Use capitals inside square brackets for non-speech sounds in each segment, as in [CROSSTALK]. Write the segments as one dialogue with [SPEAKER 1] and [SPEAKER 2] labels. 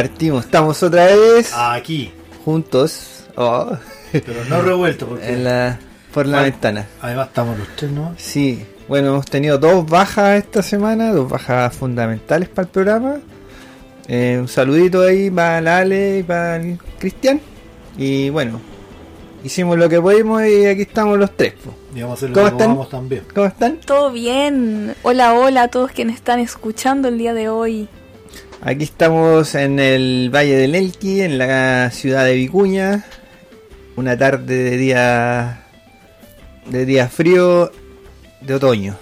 [SPEAKER 1] Partimos, estamos otra vez
[SPEAKER 2] Aquí.
[SPEAKER 1] juntos. Oh,
[SPEAKER 2] Pero no revuelto porque
[SPEAKER 1] en la, por la
[SPEAKER 2] Ah.
[SPEAKER 1] ventana.
[SPEAKER 2] además estamos los tres, ¿no?
[SPEAKER 1] Sí, bueno, hemos tenido dos bajas esta semana, dos bajas fundamentales para el programa. Eh, un saludito ahí para la Ale y para el Cristian. Y bueno, hicimos lo que pudimos y aquí estamos los tres. po.
[SPEAKER 2] Y vamos a hacer lo
[SPEAKER 1] ¿Cómo
[SPEAKER 2] que
[SPEAKER 1] están?
[SPEAKER 2] también.
[SPEAKER 1] ¿Cómo están?
[SPEAKER 3] Todo bien. Hola, hola a todos quienes están escuchando el día de hoy.
[SPEAKER 1] Aquí estamos en el Valle del Elqui, en la ciudad de Vicuña. Una tarde de día de día frío de otoño.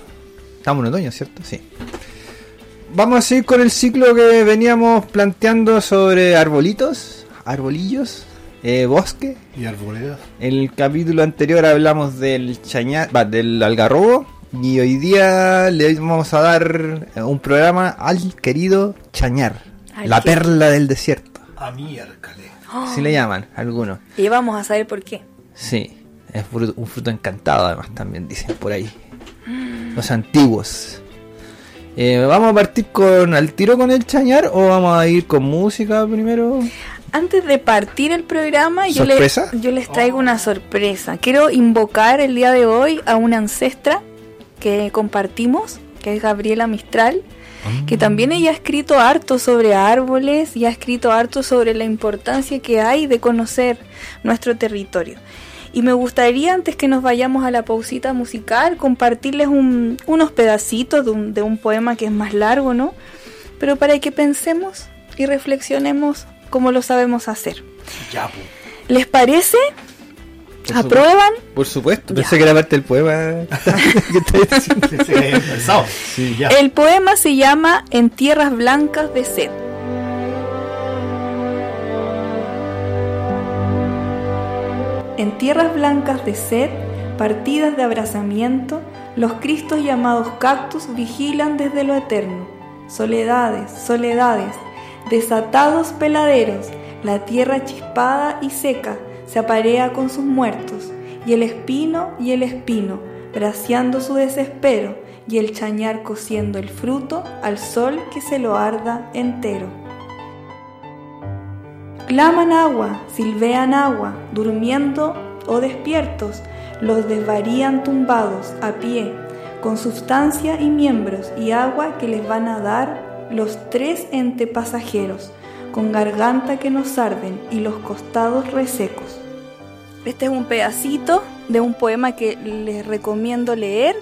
[SPEAKER 1] Estamos en otoño, ¿cierto? Sí. Vamos a seguir con el ciclo que veníamos planteando sobre arbolitos, arbolillos, eh, bosque.
[SPEAKER 2] Y arboledas.
[SPEAKER 1] En el capítulo anterior hablamos del chañar, va, del algarrobo y hoy día le vamos a dar eh, un programa al querido chañar,
[SPEAKER 3] Al
[SPEAKER 1] la perla del desierto,
[SPEAKER 2] A miércoles.
[SPEAKER 1] así le llaman algunos.
[SPEAKER 3] Y vamos a saber por qué.
[SPEAKER 1] Sí, es fruto- un fruto encantado además también dicen por ahí. Los antiguos. Eh, vamos a partir con al tiro con el chañar o vamos a ir con música primero.
[SPEAKER 3] Antes de partir el programa, yo, le-
[SPEAKER 1] ¿Sorpresa?
[SPEAKER 3] yo les traigo una sorpresa. Quiero invocar el día de hoy a una ancestra que compartimos, que es Gabriela Mistral, que también ella ha escrito harto sobre árboles y ha escrito harto sobre la importancia que hay de conocer nuestro territorio. Y me gustaría, antes que nos vayamos a la pausita musical, compartirles un- unos pedacitos de un, de un poema que es más largo, ¿no? Pero para que pensemos y reflexionemos como lo sabemos hacer. ¿Les parece?
[SPEAKER 1] Por
[SPEAKER 3] ¿Aprueban?
[SPEAKER 1] Por supuesto,
[SPEAKER 3] Ya.
[SPEAKER 1] pensé que era parte del poema. [LAUGHS] [LAUGHS]
[SPEAKER 2] Sí, ya.
[SPEAKER 3] El poema se llama En tierras blancas de sed. En tierras blancas de sed, partidas de abrazamiento, los cristos llamados cactus vigilan desde lo eterno. Soledades, soledades, desatados peladeros, la tierra chispada y seca se aparea con sus muertos, y el espino y el espino, braceando su desespero, y el chañar cociendo el fruto al sol que se lo arda entero. Claman agua, silvean agua, durmiendo o despiertos, los desvarían tumbados a pie, con sustancia y miembros y agua que les van a dar los tres ente pasajeros, con garganta que nos arden y los costados resecos. Este es un pedacito de un poema que les recomiendo leer,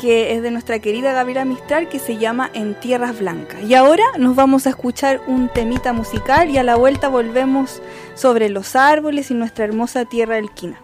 [SPEAKER 3] que es de nuestra querida Gabriela Mistral, que se llama En Tierras Blancas. Y ahora nos vamos a escuchar un temita musical y a la vuelta volvemos sobre los árboles y nuestra hermosa tierra elquina.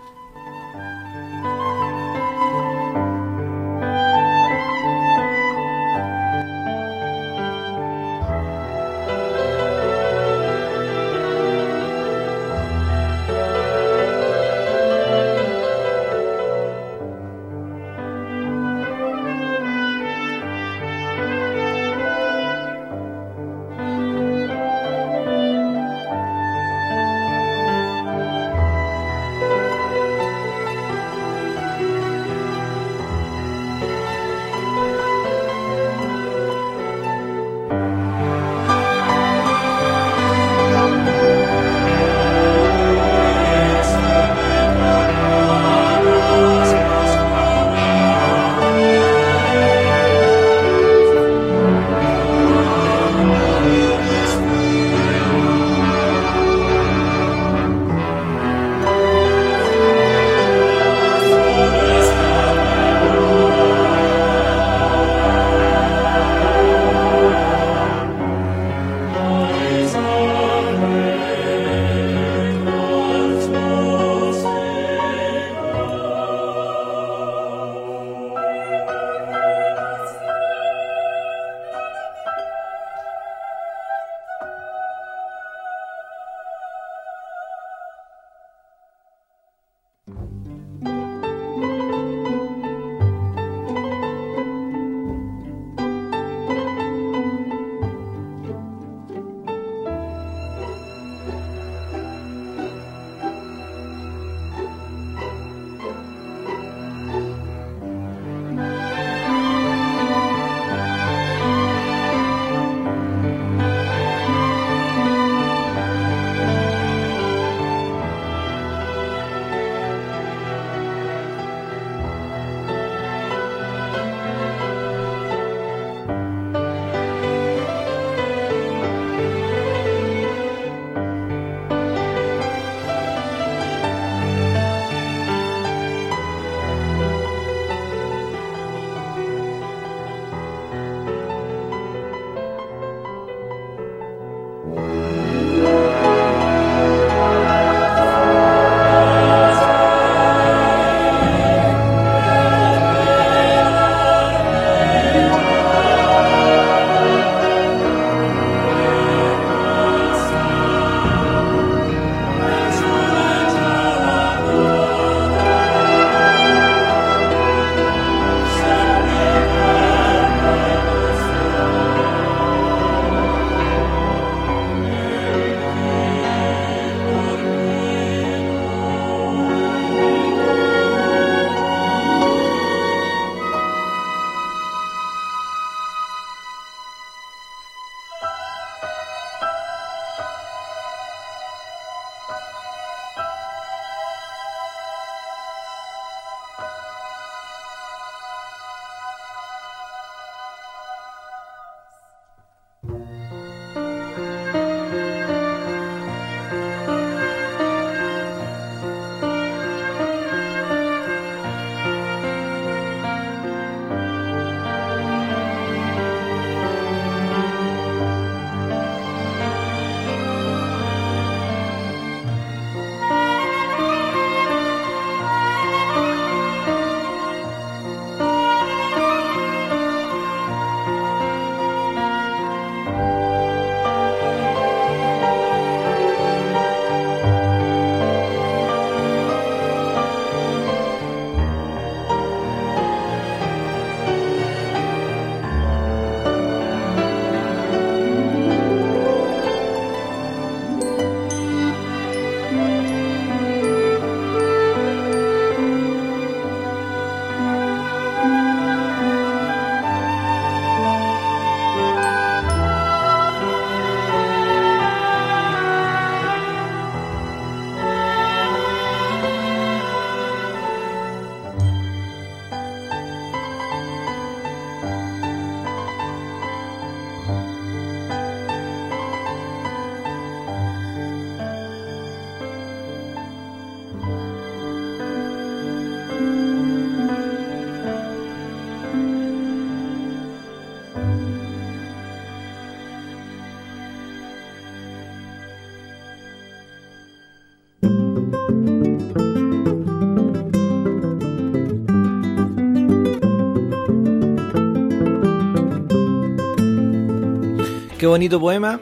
[SPEAKER 1] Qué bonito poema.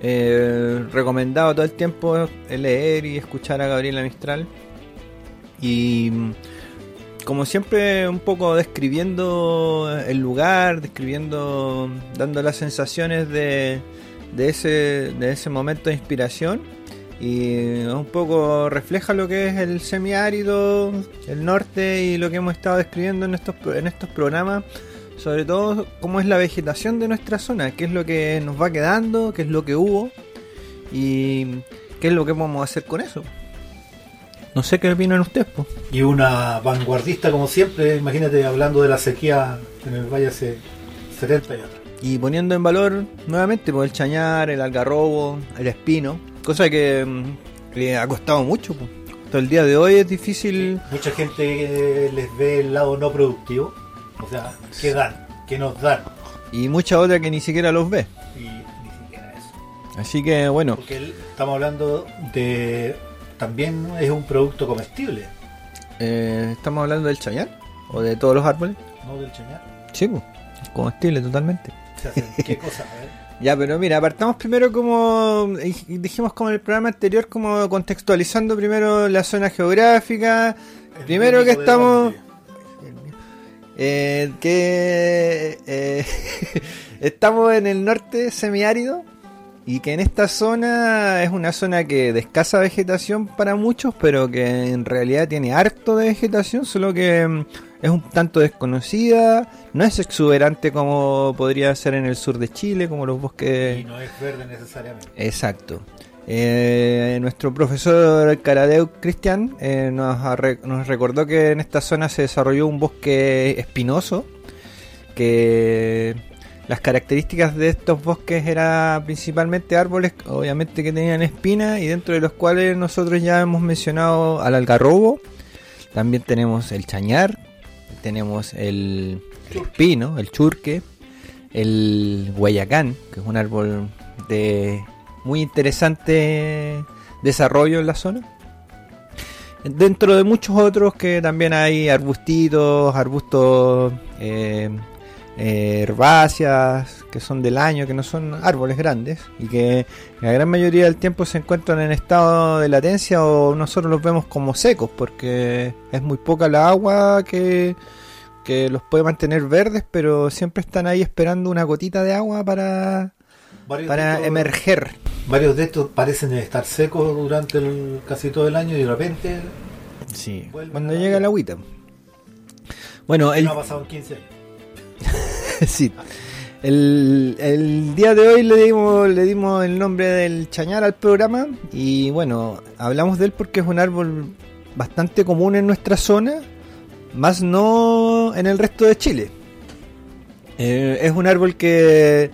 [SPEAKER 1] Eh, recomendado todo el tiempo leer y escuchar a Gabriela Mistral. Y como siempre, un poco describiendo el lugar, describiendo, dando las sensaciones de, de, ese, de ese momento de inspiración. Y un poco refleja lo que es el semiárido, el norte y lo que hemos estado describiendo en estos, en estos programas sobre todo cómo es la vegetación de nuestra zona, qué es lo que nos va quedando, qué es lo que hubo y qué es lo que podemos hacer con eso. No sé qué opinan ustedes. Po?
[SPEAKER 2] Y una vanguardista como siempre, imagínate hablando de la sequía en el valle hace 70 años.
[SPEAKER 1] Y poniendo en valor nuevamente por el chañar, el algarrobo, el espino, cosa que mm, le ha costado mucho. Po. Hasta el día de hoy es difícil.
[SPEAKER 2] Mucha gente les ve el lado no productivo o sea, ¿qué dan? ¿Qué nos dan?
[SPEAKER 1] Y mucha otra que ni siquiera los ve.
[SPEAKER 2] Y ni siquiera eso.
[SPEAKER 1] Así que bueno.
[SPEAKER 2] Porque estamos hablando de. También es un producto comestible.
[SPEAKER 1] Eh, ¿Estamos hablando del chañar? ¿O de todos los árboles?
[SPEAKER 2] No, del chañar.
[SPEAKER 1] Sí, pues, comestible totalmente.
[SPEAKER 2] ¿Qué cosa? A ver. [LAUGHS]
[SPEAKER 1] Ya, pero mira, apartamos primero como dijimos como en el programa anterior, como contextualizando primero la zona geográfica. primero que estamos eh, que eh, [LAUGHS] estamos en el norte semiárido y que en esta zona es una zona que de escasa vegetación para muchos, pero que en realidad tiene harto de vegetación, solo que mm, es un tanto desconocida, no es exuberante como podría ser en el sur de Chile, como los bosques...
[SPEAKER 2] Y no es verde necesariamente.
[SPEAKER 1] Exacto. Eh, nuestro profesor Caradeu Cristian eh, nos, nos, recordó que en esta zona se desarrolló un bosque espinoso, que las características de estos bosques eran principalmente árboles, obviamente que tenían espinas, y dentro de los cuales nosotros ya hemos mencionado al algarrobo, también tenemos el chañar, tenemos el, el espino, el churque, el guayacán, que es un árbol de muy interesante desarrollo en la zona. Dentro de muchos otros que también hay arbustitos, arbustos eh, eh, herbáceas que son del año, que no son árboles grandes y que la gran mayoría del tiempo se encuentran en estado de latencia o nosotros los vemos como secos porque es muy poca la agua que, que los puede mantener verdes, pero siempre están ahí esperando una gotita de agua para, para emerger.
[SPEAKER 2] Varios de estos parecen estar secos durante el, casi todo el año y de repente.
[SPEAKER 1] Sí, cuando llega la agüita. Bueno, el...
[SPEAKER 2] no ha pasado 15 años. [LAUGHS]
[SPEAKER 1] sí. El, el, día de hoy le dimos, le dimos el nombre del chañar al programa y bueno, hablamos de él porque es un árbol bastante común en nuestra zona, más no en el resto de Chile. Eh, es un árbol que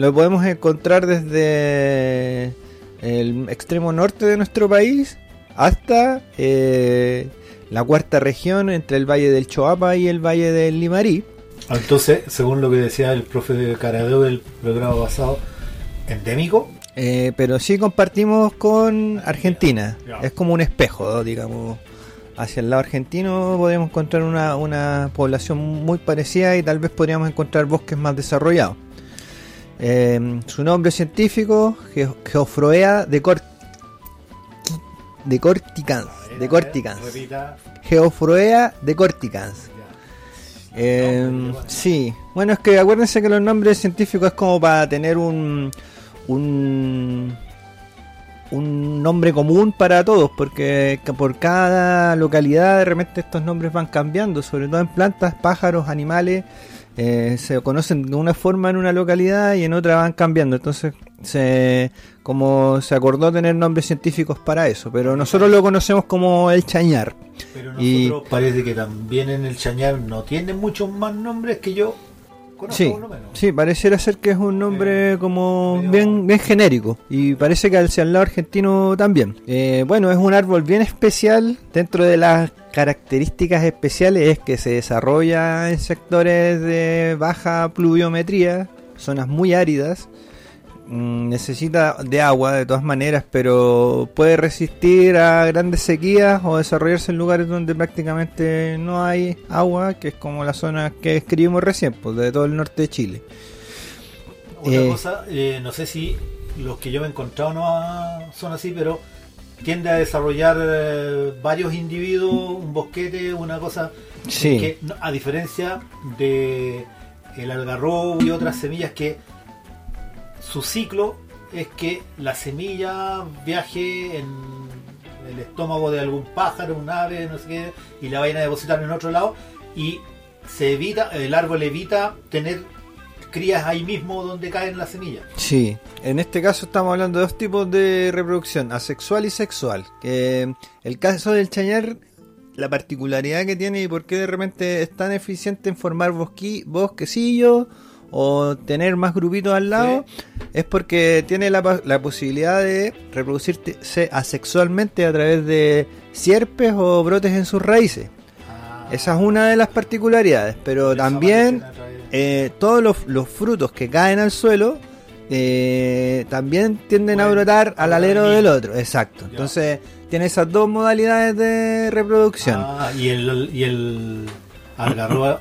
[SPEAKER 1] lo podemos encontrar desde el extremo norte de nuestro país hasta eh, la cuarta región entre el valle del Choapa y el valle del Limarí.
[SPEAKER 2] Entonces, según lo que decía el profe de Caradeo del programa pasado, endémico.
[SPEAKER 1] Eh, pero sí compartimos con Argentina. Es como un espejo, digamos. Hacia el lado argentino podemos encontrar una, una población muy parecida y tal vez podríamos encontrar bosques más desarrollados. Eh, su nombre científico, Geofroea de, Cort de Corticans. De Corticans. Geofroea de Corticans. Eh, sí, bueno, es que acuérdense que los nombres científicos es como para tener un, un, un nombre común para todos, porque por cada localidad de repente estos nombres van cambiando, sobre todo en plantas, pájaros, animales. Eh, se conocen de una forma en una localidad y en otra van cambiando. Entonces, se, como se acordó tener nombres científicos para eso, pero nosotros lo conocemos como el chañar.
[SPEAKER 2] Pero nosotros parece que también en el chañar no tiene muchos más nombres que yo
[SPEAKER 1] sí, Sí, pareciera ser que es un nombre como bien, bien genérico. Y parece que hacia el lado argentino también. Eh, bueno, es un árbol bien especial. Dentro de las características especiales es que se desarrolla en sectores de baja pluviometría, zonas muy áridas Mm, necesita de agua de todas maneras, pero puede resistir a grandes sequías o desarrollarse en lugares donde prácticamente no hay agua, que es como la zona que escribimos recién, pues de todo el norte de Chile.
[SPEAKER 2] Otra
[SPEAKER 1] Eh.
[SPEAKER 2] cosa, eh, no sé si los que yo me he encontrado no son así, pero tiende a desarrollar eh, varios individuos, un bosquete, una cosa
[SPEAKER 1] Sí.
[SPEAKER 2] que, a diferencia de el algarrobo y otras semillas que su ciclo es que la semilla viaje en el estómago de algún pájaro, un ave, no sé qué, y la vayan a depositar en otro lado y se evita, el árbol evita tener crías ahí mismo donde caen las semillas.
[SPEAKER 1] Sí, en este caso estamos hablando de dos tipos de reproducción, asexual y sexual. El caso del chañar, la particularidad que tiene y por qué de repente es tan eficiente en formar bosqui, bosquecillos o tener más grupitos al lado, es porque tiene la, la posibilidad de reproducirse asexualmente a través de sierpes o brotes en sus raíces. Esa es una de las particularidades, pero también eh, todos los, los frutos que caen al suelo eh, también tienden a brotar al alero del otro, exacto.
[SPEAKER 2] Ya.
[SPEAKER 1] Entonces tiene esas dos modalidades de reproducción.
[SPEAKER 2] Ah, y el, y el algarrobo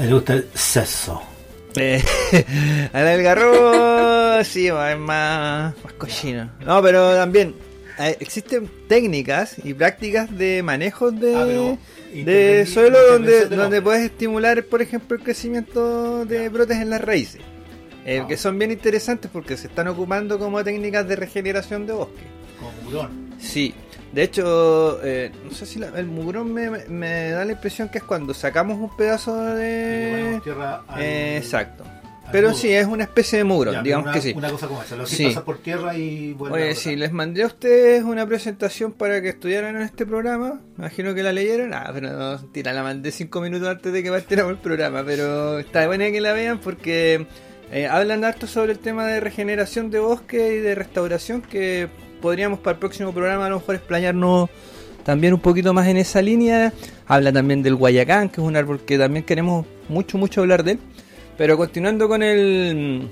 [SPEAKER 2] le gusta [LAUGHS] el sexo.
[SPEAKER 1] Eh, al algarrobo sí, es más, más cochino. No, pero también eh, existen técnicas y prácticas de manejo de,
[SPEAKER 2] Ah, pero
[SPEAKER 1] de suelo donde, donde puedes estimular, por ejemplo, el crecimiento de brotes en las raíces. Eh,
[SPEAKER 2] Ah.
[SPEAKER 1] Que son bien interesantes porque se están ocupando como técnicas de regeneración de bosque.
[SPEAKER 2] Como mugrón.
[SPEAKER 1] Sí, de hecho, eh, no sé si la- el mugrón me, me da la impresión que es cuando sacamos un pedazo
[SPEAKER 2] Y le
[SPEAKER 1] de...
[SPEAKER 2] tierra al-
[SPEAKER 1] Eh, exacto. Pero sí, es una especie de mugrón,
[SPEAKER 2] Ya,
[SPEAKER 1] digamos
[SPEAKER 2] una,
[SPEAKER 1] que sí.
[SPEAKER 2] Una cosa como esa, lo que
[SPEAKER 1] Sí.
[SPEAKER 2] pasa por tierra y vuelve
[SPEAKER 1] Oye, sí, les mandé a ustedes una presentación para que estudiaran en este programa. Imagino que la leyeron. Ah, pero no, tira, la mandé cinco minutos antes de que partiéramos el programa. Pero está buena que la vean porque eh, hablan harto sobre el tema de regeneración de bosque y de restauración que podríamos para el próximo programa a lo mejor explayarnos también un poquito más en esa línea. Habla también del guayacán, que es un árbol que también queremos mucho, mucho hablar de él. Pero continuando con el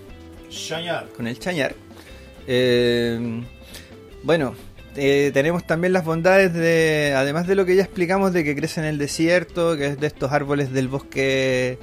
[SPEAKER 2] Chañar.
[SPEAKER 1] con el chañar. Eh, bueno, eh, tenemos también las bondades de, además de lo que ya explicamos de que crece en el desierto, que es de estos árboles del bosque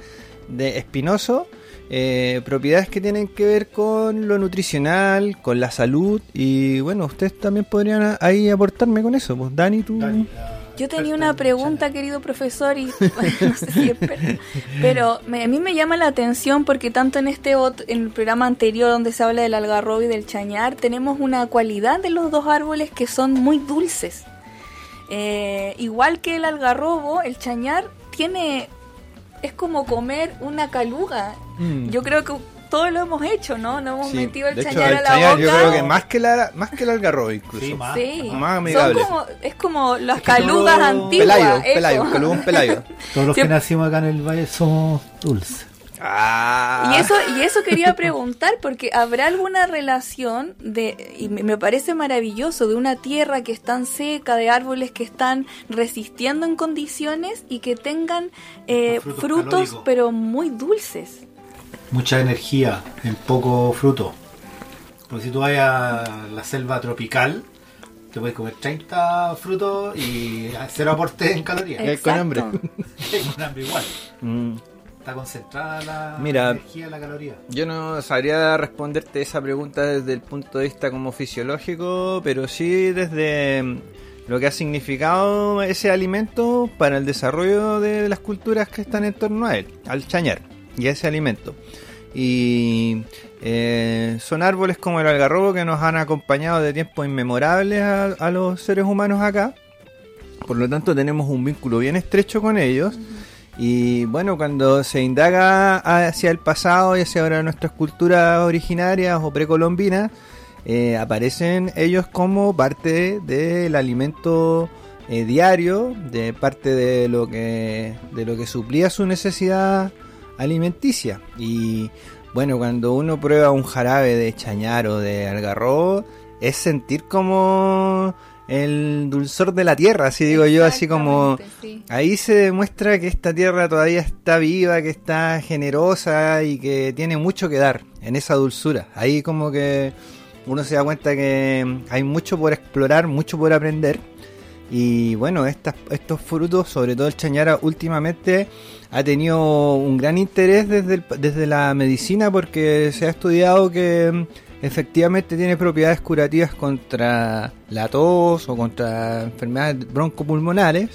[SPEAKER 1] de espinoso, eh, propiedades que tienen que ver con lo nutricional, con la salud y bueno, ustedes también podrían ahí aportarme con eso, pues Dani, tú.
[SPEAKER 2] Dani, la
[SPEAKER 3] Yo tenía una pregunta, querido profesor, y [LAUGHS] no sé si es per- pero me- a mí me llama la atención porque tanto en este en el programa anterior donde se habla del algarrobo y del chañar, tenemos una cualidad de los dos árboles que son muy dulces. Eh, igual que el algarrobo, el chañar tiene es como comer una caluga.
[SPEAKER 1] Mm.
[SPEAKER 3] Yo creo que todos lo hemos hecho, ¿no? Nos hemos
[SPEAKER 1] Sí,
[SPEAKER 3] metido el
[SPEAKER 1] de hecho,
[SPEAKER 3] chañar
[SPEAKER 1] el
[SPEAKER 3] a la
[SPEAKER 1] chañar
[SPEAKER 3] boca.
[SPEAKER 1] yo creo que más que, la, más que el algarrobo incluso.
[SPEAKER 2] Sí, más.
[SPEAKER 3] Sí,
[SPEAKER 1] Más
[SPEAKER 3] son como, es como las
[SPEAKER 2] Es que
[SPEAKER 3] calugas
[SPEAKER 2] todo-
[SPEAKER 3] antiguas.
[SPEAKER 1] Pelayo,
[SPEAKER 3] eso.
[SPEAKER 1] pelayo, calugón pelayo. [LAUGHS]
[SPEAKER 2] Todos los que nacimos acá en el valle somos dulces.
[SPEAKER 1] Ah.
[SPEAKER 3] Y eso, y eso quería preguntar, porque ¿habrá alguna relación de, y me parece maravilloso, de una tierra que es tan seca, de árboles que están resistiendo en condiciones y que tengan eh,
[SPEAKER 2] Frutos
[SPEAKER 3] pero muy dulces?
[SPEAKER 2] Mucha energía en poco fruto. Porque si tú vas a la selva tropical, te puedes comer 30 frutos y cero aporte en calorías.
[SPEAKER 1] Con hambre. [LAUGHS]
[SPEAKER 2] Con hambre igual.
[SPEAKER 1] Mm.
[SPEAKER 2] Está concentrada la
[SPEAKER 1] Mira.
[SPEAKER 2] energía, la caloría.
[SPEAKER 1] Yo no sabría responderte esa pregunta desde el punto de vista como fisiológico, pero sí desde mm, lo que ha significado ese alimento para el desarrollo de las culturas que están en torno a él, al chañar y a ese alimento. Y eh, son árboles como el algarrobo que nos han acompañado de tiempos inmemorables a, los seres humanos acá. Por lo tanto tenemos un vínculo bien estrecho con ellos. Y bueno, cuando se indaga hacia el pasado y hacia ahora nuestras culturas originarias o precolombinas, eh, aparecen ellos como parte del alimento eh, diario, de parte de lo que de lo que suplía su necesidad alimenticia. Y bueno, cuando uno prueba un jarabe de chañar o de algarrobo, es sentir como el dulzor de la tierra, así digo yo, así como
[SPEAKER 3] sí.
[SPEAKER 1] Ahí se demuestra que esta tierra todavía está viva, que está generosa y que tiene mucho que dar en esa dulzura. Ahí como que uno se da cuenta que hay mucho por explorar, mucho por aprender. Y bueno, estas, estos frutos, sobre todo el chañara, últimamente ha tenido un gran interés desde, el- desde la medicina porque se ha estudiado que mm, efectivamente tiene propiedades curativas contra la tos o contra enfermedades broncopulmonares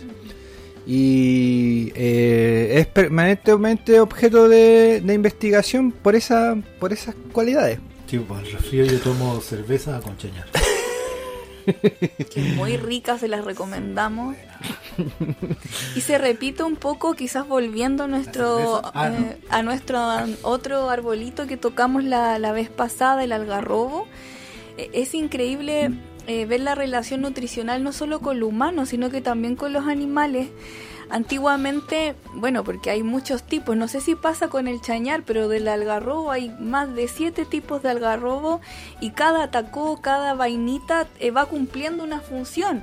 [SPEAKER 1] y eh, es permanentemente objeto de, de investigación por esa por esas cualidades.
[SPEAKER 2] Sí, para el resfrío yo tomo cerveza con chañar. [LAUGHS]
[SPEAKER 3] Muy ricas, se las recomendamos. [LAUGHS] Y se repite un poco, quizás volviendo a nuestro.
[SPEAKER 2] Ah, no.
[SPEAKER 3] eh, a nuestro otro arbolito que tocamos la, la vez pasada, el algarrobo. Eh, Es increíble eh, ver la relación nutricional no solo con lo humano, sino que también con los animales. Antiguamente, bueno, porque hay muchos tipos, no sé si pasa con el chañar, pero del algarrobo hay más de siete tipos de algarrobo y cada tacó, cada vainita eh, va cumpliendo una función.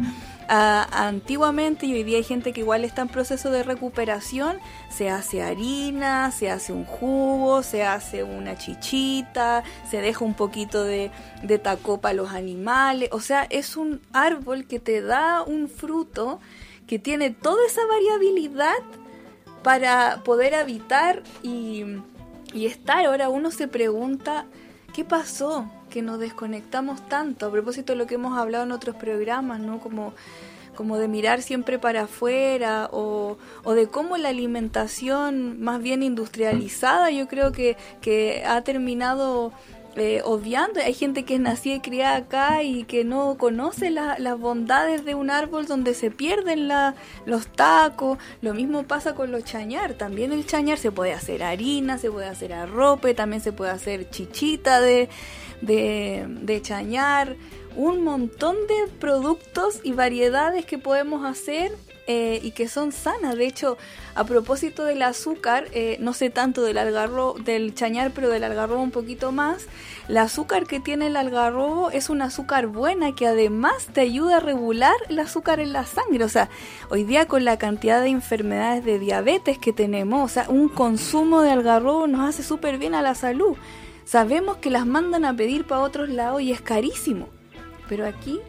[SPEAKER 3] Ah, antiguamente y hoy día hay gente que igual está en proceso de recuperación, se hace harina, se hace un jugo, se hace una chichita, se deja un poquito de, de tacó para los animales, o sea, es un árbol que te da un fruto que tiene toda esa variabilidad para poder habitar y estar. Ahora uno se pregunta, ¿qué pasó? Que nos desconectamos tanto, a propósito de lo que hemos hablado en otros programas, ¿no? Como, como de mirar siempre para afuera o, o de cómo la alimentación más bien industrializada yo creo que, que ha terminado eh, obviando. Hay gente que es nacida y criada acá y que no conoce la- las bondades de un árbol donde se pierden los tacos. Lo mismo pasa con los chañar. También el chañar se puede hacer harina, se puede hacer arrope, también se puede hacer chichita de, de, de chañar. Un montón de productos y variedades que podemos hacer eh, y que son sanas. De hecho, a propósito del azúcar, eh, no sé tanto del algarrobo, del chañar, pero del algarrobo un poquito más. El azúcar que tiene el algarrobo es un azúcar buena que además te ayuda a regular el azúcar en la sangre. O sea, hoy día con la cantidad de enfermedades de diabetes que tenemos, o sea, un consumo de algarrobo nos hace súper bien a la salud. Sabemos que las mandan a pedir para otros lados y es carísimo. Pero aquí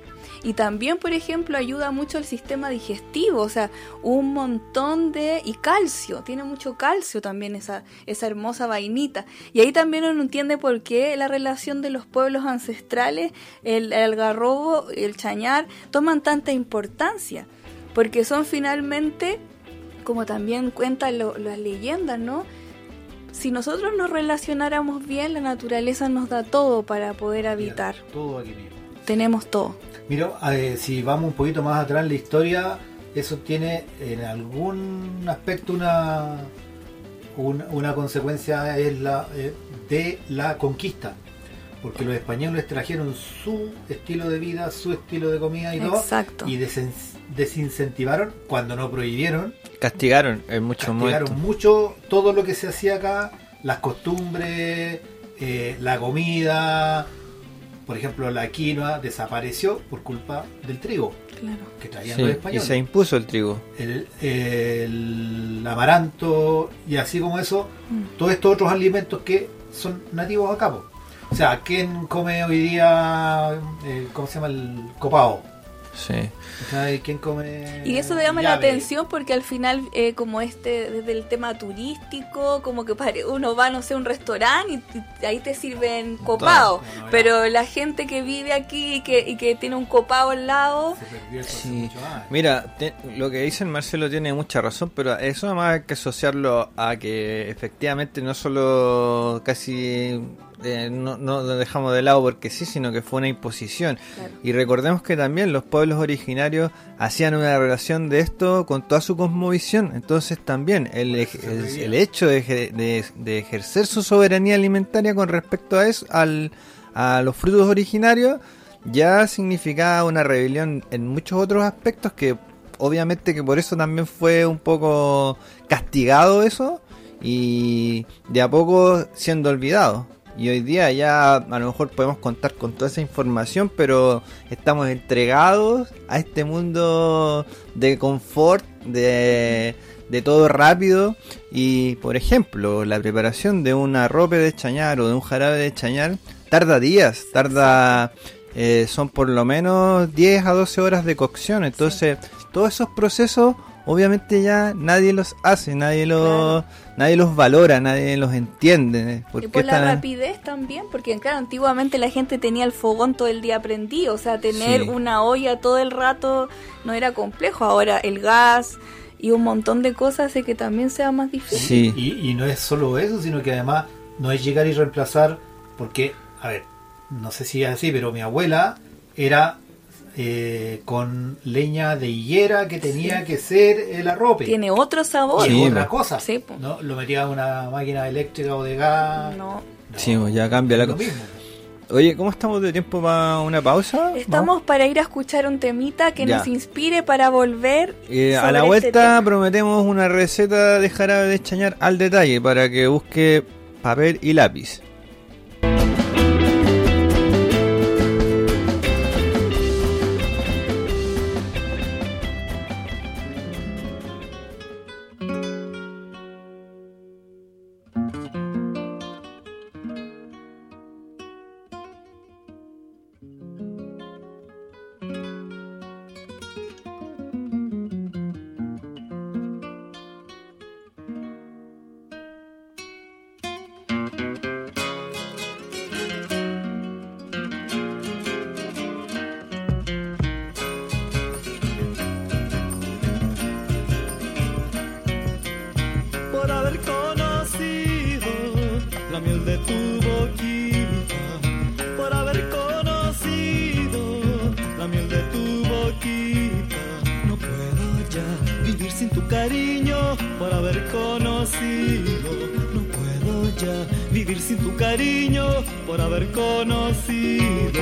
[SPEAKER 3] y también, por ejemplo, ayuda mucho al sistema digestivo, o sea, un montón de... y calcio, tiene mucho calcio también esa, esa hermosa vainita. Y ahí también uno entiende por qué la relación de los pueblos ancestrales, el, el algarrobo, el chañar, toman tanta importancia, porque son finalmente, como también cuentan lo- las leyendas, ¿no? Si nosotros nos relacionáramos bien, la naturaleza nos da todo para poder habitar.
[SPEAKER 2] Mira, Todo aquí mismo.
[SPEAKER 3] Tenemos todo.
[SPEAKER 2] Mira, eh, si vamos un poquito más atrás en la historia, eso tiene en algún aspecto una una, una consecuencia es la, eh, de la conquista. Porque los españoles trajeron su estilo de vida, su estilo de comida y todo,
[SPEAKER 3] Exacto.
[SPEAKER 2] y desincentivaron, cuando no prohibieron,
[SPEAKER 1] Castigaron en muchos
[SPEAKER 2] castigaron
[SPEAKER 1] momentos.
[SPEAKER 2] mucho todo lo que se hacía acá, las costumbres, eh, la comida, por ejemplo la quinoa desapareció por culpa del trigo
[SPEAKER 3] Claro.
[SPEAKER 2] que traían
[SPEAKER 1] Sí,
[SPEAKER 2] los
[SPEAKER 1] y
[SPEAKER 2] españoles.
[SPEAKER 1] se impuso el trigo.
[SPEAKER 2] El, el amaranto y así como eso,
[SPEAKER 3] Mm.
[SPEAKER 2] todos estos otros alimentos que son nativos acá. po. O sea, ¿quién come hoy día, eh, cómo se llama el copao?
[SPEAKER 1] Sí.
[SPEAKER 2] ¿Quién come...
[SPEAKER 3] Y eso llama la atención porque al final, eh, como este, desde el tema turístico, como que pare- uno va, no sé, a un restaurante y, y ahí te sirven copado.
[SPEAKER 2] No,
[SPEAKER 3] pero la gente que vive aquí y que, y que tiene un copado al lado,
[SPEAKER 1] Sí. Mira, te- lo que dice el Marcelo tiene mucha razón, pero eso además hay que asociarlo a que efectivamente no solo casi eh, no, no lo dejamos de lado porque sí, sino que fue una imposición.
[SPEAKER 3] Claro.
[SPEAKER 1] Y recordemos que también los pueblos originarios hacían una relación de esto con toda su cosmovisión. Entonces también el, el, el hecho de, de- de ejercer su soberanía alimentaria con respecto a eso, al, a los frutos originarios, ya significaba una rebelión en muchos otros aspectos que obviamente que por eso también fue un poco castigado eso y de a poco siendo olvidado. Y hoy día ya a lo mejor podemos contar con toda esa información, pero estamos entregados a este mundo de confort, de, de todo rápido. Y por ejemplo, la preparación de una ropa de chañar o de un jarabe de chañar tarda días, tarda eh, son por lo menos 10 a 12 horas de cocción. Entonces, todos esos procesos, obviamente ya nadie los hace, nadie los, nadie los valora, nadie los entiende.
[SPEAKER 3] Y
[SPEAKER 1] ¿Por
[SPEAKER 3] por
[SPEAKER 1] qué
[SPEAKER 3] la
[SPEAKER 1] están-
[SPEAKER 3] rapidez también, porque claro, antiguamente la gente tenía el fogón todo el día prendido, o sea, tener
[SPEAKER 1] Sí.
[SPEAKER 3] una olla todo el rato no era complejo. Ahora el gas y un montón de cosas hace que también sea más difícil.
[SPEAKER 1] Sí.
[SPEAKER 2] Y, y no es solo eso, sino que además no es llegar y reemplazar, porque, a ver, no sé si es así, pero mi abuela era eh, con leña de higuera que tenía que ser el arrope.
[SPEAKER 3] Tiene otro sabor.
[SPEAKER 2] Y
[SPEAKER 1] Sí,
[SPEAKER 2] otra
[SPEAKER 1] po.
[SPEAKER 2] cosa.
[SPEAKER 3] Sí, po.
[SPEAKER 2] ¿no? Lo metía en una máquina eléctrica o de gas.
[SPEAKER 3] No.
[SPEAKER 1] Sí, pues ya cambia la cosa. Oye, ¿cómo estamos de tiempo para una pausa?
[SPEAKER 3] Estamos para ir a escuchar un temita que
[SPEAKER 1] Ya.
[SPEAKER 3] nos inspire para volver.
[SPEAKER 1] Eh, a la
[SPEAKER 3] este
[SPEAKER 1] vuelta prometemos una receta de jarabe de chañar al detalle para que busque papel y lápiz.
[SPEAKER 4] Cariño, por haber conocido. No puedo ya vivir sin tu cariño, por haber conocido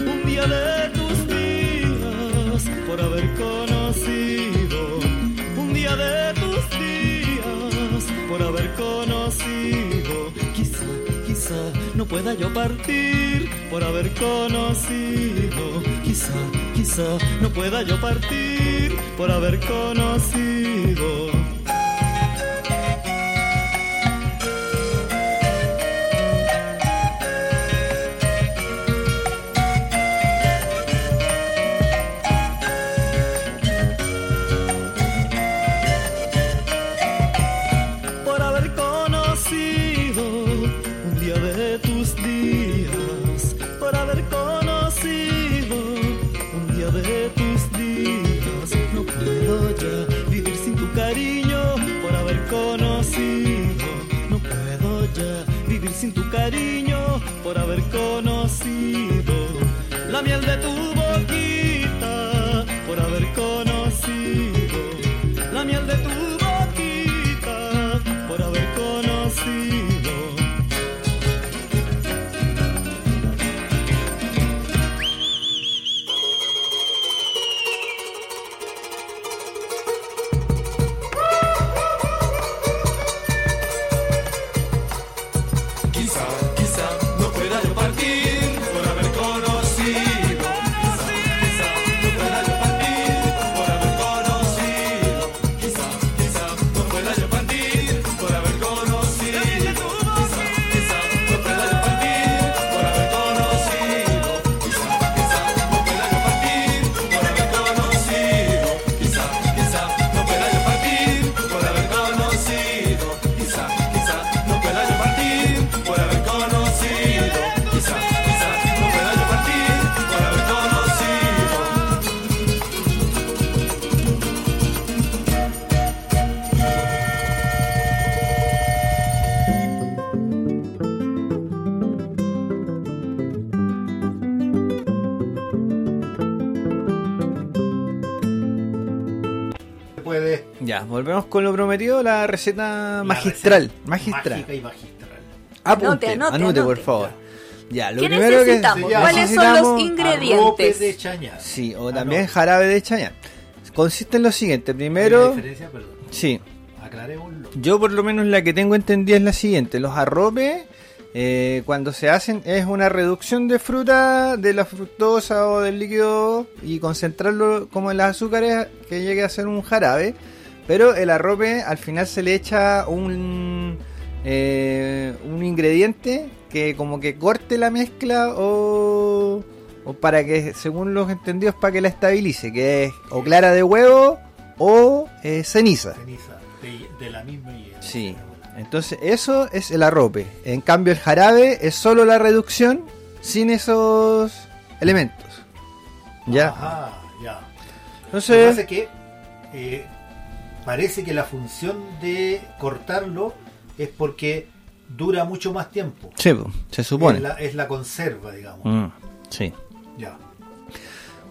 [SPEAKER 4] un día de tus días, por haber conocido un día de tus días por haber conocido. Quizá, quizá no pueda yo partir por haber conocido. Quizá, no pueda yo partir por haber conocido.
[SPEAKER 1] Volvemos con lo prometido, la receta
[SPEAKER 2] la
[SPEAKER 1] magistral.
[SPEAKER 2] receta
[SPEAKER 1] magistral.
[SPEAKER 2] Mágica y magistral.
[SPEAKER 1] Apunte,
[SPEAKER 3] Anote,
[SPEAKER 1] anote,
[SPEAKER 3] anote,
[SPEAKER 1] por favor. Ya, lo
[SPEAKER 3] ¿Qué
[SPEAKER 1] primero que
[SPEAKER 3] necesitamos?
[SPEAKER 2] Ya,
[SPEAKER 3] ¿Cuáles son los ingredientes?
[SPEAKER 2] Arrope de chañar.
[SPEAKER 1] Sí, o
[SPEAKER 2] Ah,
[SPEAKER 1] también
[SPEAKER 2] no.
[SPEAKER 1] jarabe de chañar. Consiste en lo siguiente, primero,
[SPEAKER 2] diferencia, perdón.
[SPEAKER 1] sí,
[SPEAKER 2] Aclarémoslo.
[SPEAKER 1] yo por lo menos la que tengo entendida es la siguiente, los arropes eh, cuando se hacen es una reducción de fruta, de la fructosa o del líquido y concentrarlo como en las azúcares que llegue a ser un jarabe, pero el arrope al final se le echa un, eh, un ingrediente que como que corte la mezcla o o para que, según los entendidos, para que la estabilice, que es o clara de huevo o eh, ceniza.
[SPEAKER 2] Ceniza de, de la misma hiedra.
[SPEAKER 1] Sí. Entonces, eso es el arrope. En cambio, el jarabe es solo la reducción sin esos elementos. ¿Ya?
[SPEAKER 2] Ajá, ya. Lo que
[SPEAKER 1] Entonces,
[SPEAKER 2] pasa es que eh, parece que la función de cortarlo es porque dura mucho más tiempo.
[SPEAKER 1] sí, se supone.
[SPEAKER 2] Es la, es la conserva, digamos.
[SPEAKER 1] Mm, sí.
[SPEAKER 2] Ya.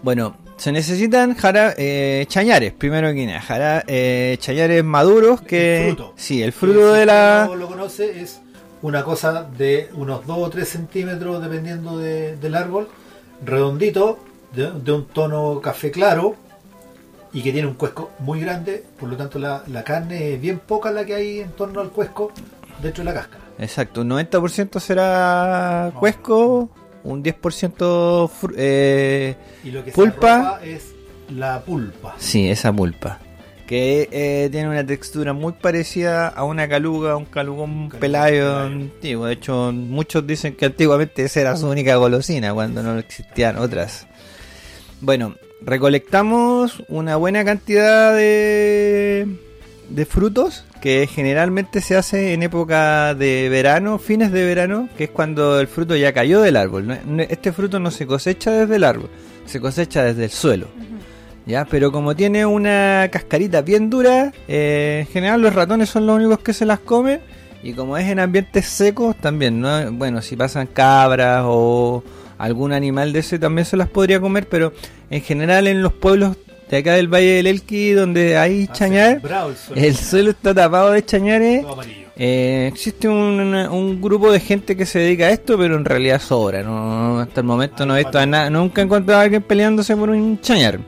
[SPEAKER 1] Bueno, se necesitan jara- eh, chañares, primero que nada. Jara- eh, chañares maduros que...
[SPEAKER 2] El fruto.
[SPEAKER 1] Sí, el fruto de la...
[SPEAKER 2] uno lo conoce, es una cosa de unos 2 o 3 centímetros, dependiendo de- del árbol, redondito, de, de un tono café claro y que tiene un cuesco muy grande. Por lo tanto, la, la carne es bien poca la que hay en torno al cuesco dentro de la cáscara.
[SPEAKER 1] Exacto, un 90% será cuesco, un 10% fru- eh,
[SPEAKER 2] Y lo que
[SPEAKER 1] Pulpa.
[SPEAKER 2] se es la pulpa.
[SPEAKER 1] Sí, esa pulpa. Que eh, tiene una textura muy parecida a una caluga, un calugón
[SPEAKER 2] Calugón
[SPEAKER 1] pelayo
[SPEAKER 2] pelayo.
[SPEAKER 1] antiguo. De hecho, muchos dicen que antiguamente esa era su única golosina cuando no existían otras. Bueno, recolectamos una buena cantidad de, de frutos que generalmente se hace en época de verano, fines de verano, que es cuando el fruto ya cayó del árbol. Este fruto no se cosecha desde el árbol, se cosecha desde el suelo. ¿ya? Pero como tiene una cascarita bien dura, eh, en general los ratones son los únicos que se las comen. Y como es en ambientes secos, también, ¿no? Bueno, si pasan cabras o algún animal de ese también se las podría comer, pero en general en los pueblos de acá del Valle del Elqui, donde hay chañar,
[SPEAKER 2] el suelo.
[SPEAKER 1] el suelo está tapado de chañares. Eh, existe un, un grupo de gente que se dedica a esto, pero en realidad sobra. No, hasta el momento no he visto a nada, nunca he encontrado a alguien peleándose por un chañar.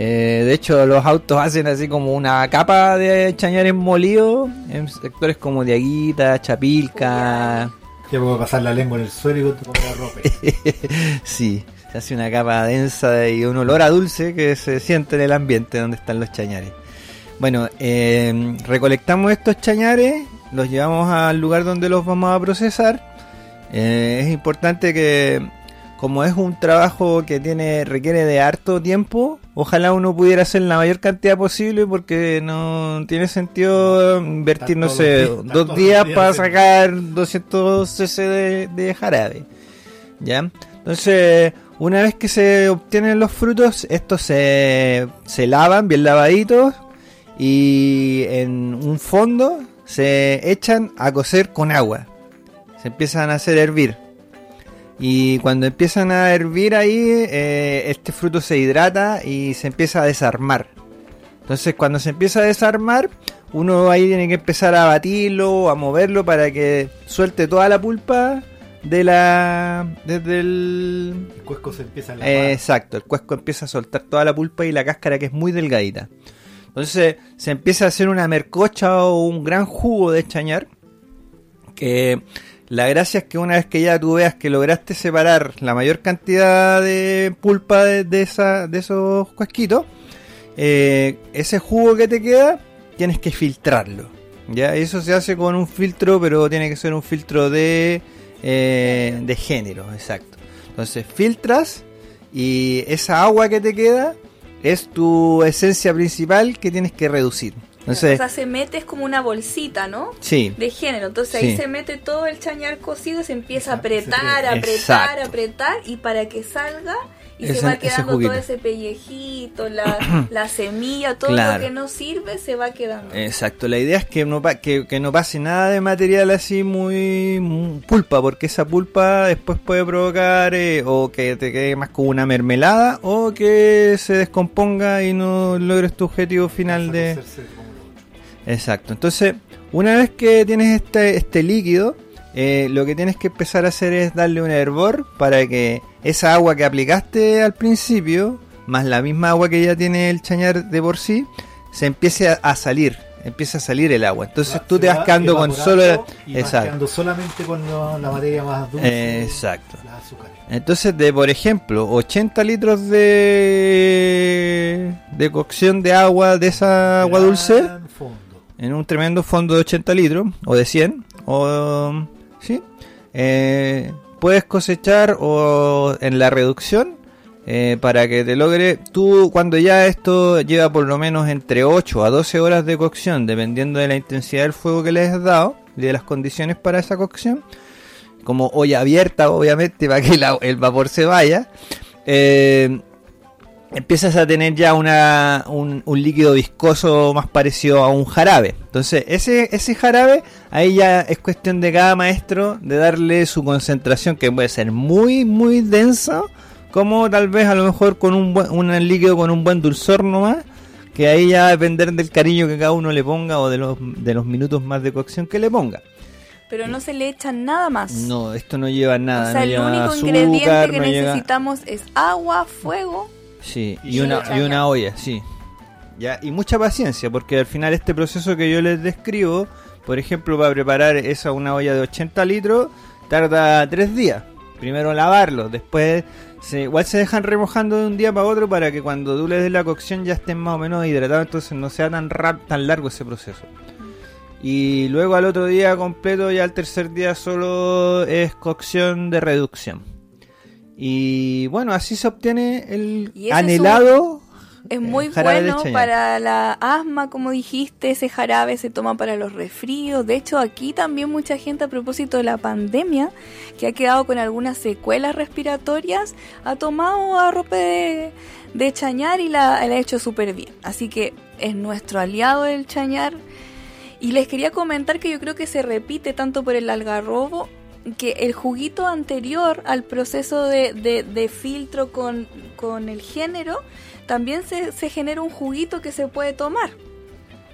[SPEAKER 1] Eh, de hecho, los autos hacen así como una capa de chañares molidos en sectores como Diaguita, Chapilca.
[SPEAKER 2] Ya puedo pasar la lengua en el suelo y te la ropa. [LAUGHS]
[SPEAKER 1] sí, se hace una capa densa y un olor a dulce que se siente en el ambiente donde están los chañares. Bueno, eh, recolectamos estos chañares, los llevamos al lugar donde los vamos a procesar. Eh, es importante que, como es un trabajo que tiene requiere de harto tiempo, ojalá uno pudiera hacer la mayor cantidad posible porque no tiene sentido invertir, no sé,
[SPEAKER 2] días-
[SPEAKER 1] dos días
[SPEAKER 2] días
[SPEAKER 1] para sacar 200 cc de, de jarabe. ¿Ya? Entonces, una vez que se obtienen los frutos, estos se, se lavan bien lavaditos y en un fondo se echan a cocer con agua. Se empiezan a hacer hervir. Y cuando empiezan a hervir ahí, eh, este fruto se hidrata y se empieza a desarmar. Entonces cuando se empieza a desarmar, uno ahí tiene que empezar a batirlo, a moverlo para que suelte toda la pulpa de la... desde el...
[SPEAKER 2] El cuesco se empieza a lavar.
[SPEAKER 1] Eh, exacto, el cuesco empieza a soltar toda la pulpa y la cáscara que es muy delgadita. Entonces se empieza a hacer una mercocha o un gran jugo de chañar. Que la gracia es que una vez que ya tú veas que lograste separar la mayor cantidad de pulpa de, de esa, de esos cuesquitos, eh, ese jugo que te queda tienes que filtrarlo. Ya, eso se hace con un filtro, pero tiene que ser un filtro de, eh, de género, exacto. Entonces filtras y esa agua que te queda es tu esencia principal que tienes que reducir.
[SPEAKER 3] o
[SPEAKER 1] Entonces,
[SPEAKER 3] sea, se mete es como una bolsita, ¿no?
[SPEAKER 1] sí,
[SPEAKER 3] De género. Entonces ahí
[SPEAKER 1] Sí.
[SPEAKER 3] se mete todo el chañar cocido, se empieza a apretar, apretar,
[SPEAKER 1] Exacto.
[SPEAKER 3] apretar y para que salga y
[SPEAKER 1] Ese-
[SPEAKER 3] se va quedando todo ese pellejito, la, [CLEARS THROAT] la semilla, todo
[SPEAKER 1] Claro.
[SPEAKER 3] lo que no sirve se va quedando.
[SPEAKER 1] exacto. La idea es que no, que, que no pase nada de material así muy, muy pulpa, porque esa pulpa después puede provocar eh, o que te quede más como una mermelada o que se descomponga y no logres tu objetivo final de... Exacto. Entonces, una vez que tienes este, este líquido, eh, lo que tienes que empezar a hacer es darle un hervor para que esa agua que aplicaste al principio, más la misma agua que ya tiene el chañar de por sí, se empiece a, a salir. Empieza a salir el agua. Entonces tú te vas
[SPEAKER 2] va
[SPEAKER 1] quedando con solo...
[SPEAKER 2] y vas
[SPEAKER 1] Exacto.
[SPEAKER 2] quedando solamente con lo- la materia más dulce.
[SPEAKER 1] Exacto. Entonces, de por ejemplo, 80 litros de, de cocción de agua de esa agua dulce,
[SPEAKER 2] fondo.
[SPEAKER 1] en un tremendo fondo de 80 litros, o de 100, o... ¿Sí? Eh, puedes cosechar o en la reducción eh, para que te logre. Tú, cuando ya esto lleva por lo menos entre 8 a 12 horas de cocción, dependiendo de la intensidad del fuego que le has dado y de las condiciones para esa cocción, como olla abierta, obviamente, para que el vapor se vaya. eh, empiezas a tener ya una, un, un líquido viscoso más parecido a un jarabe. Entonces, ese, ese jarabe, ahí ya es cuestión de cada maestro de darle su concentración, que puede ser muy, muy densa, como tal vez a lo mejor con un, buen, un líquido con un buen dulzor nomás. Que ahí ya va a depender del cariño que cada uno le ponga o de los, de los minutos más de cocción que le ponga.
[SPEAKER 3] Pero no se le echa nada más.
[SPEAKER 1] No, esto no lleva nada.
[SPEAKER 3] o sea,
[SPEAKER 1] no
[SPEAKER 3] el único
[SPEAKER 1] azúcar,
[SPEAKER 3] ingrediente que
[SPEAKER 1] no
[SPEAKER 3] necesitamos es agua, fuego.
[SPEAKER 1] Sí,
[SPEAKER 2] Y
[SPEAKER 1] y, una, y una olla, sí. Ya, y mucha paciencia, porque al final este proceso que yo les describo, por ejemplo, para preparar esa una olla de 80 litros, tarda tres días. Primero lavarlo, después se, igual se dejan remojando de un día para otro para que cuando tú les des la cocción ya estén más o menos hidratados, entonces no sea tan rap, tan largo ese proceso. Y luego al otro día completo, ya al tercer día solo es cocción de reducción. Y bueno, así se obtiene el
[SPEAKER 3] es
[SPEAKER 1] anhelado
[SPEAKER 3] Es
[SPEAKER 1] eh,
[SPEAKER 3] muy bueno para la asma, como dijiste, ese jarabe se toma para los resfríos. De hecho, aquí también mucha gente a propósito de la pandemia, que ha quedado con algunas secuelas respiratorias, ha tomado arrope de, de chañar y la, la ha hecho súper bien. Así que es nuestro aliado el chañar. Y les quería comentar que yo creo que se repite tanto por el algarrobo que el juguito anterior al proceso de, de- de filtro con, con el género, también se, se genera un juguito que se puede tomar.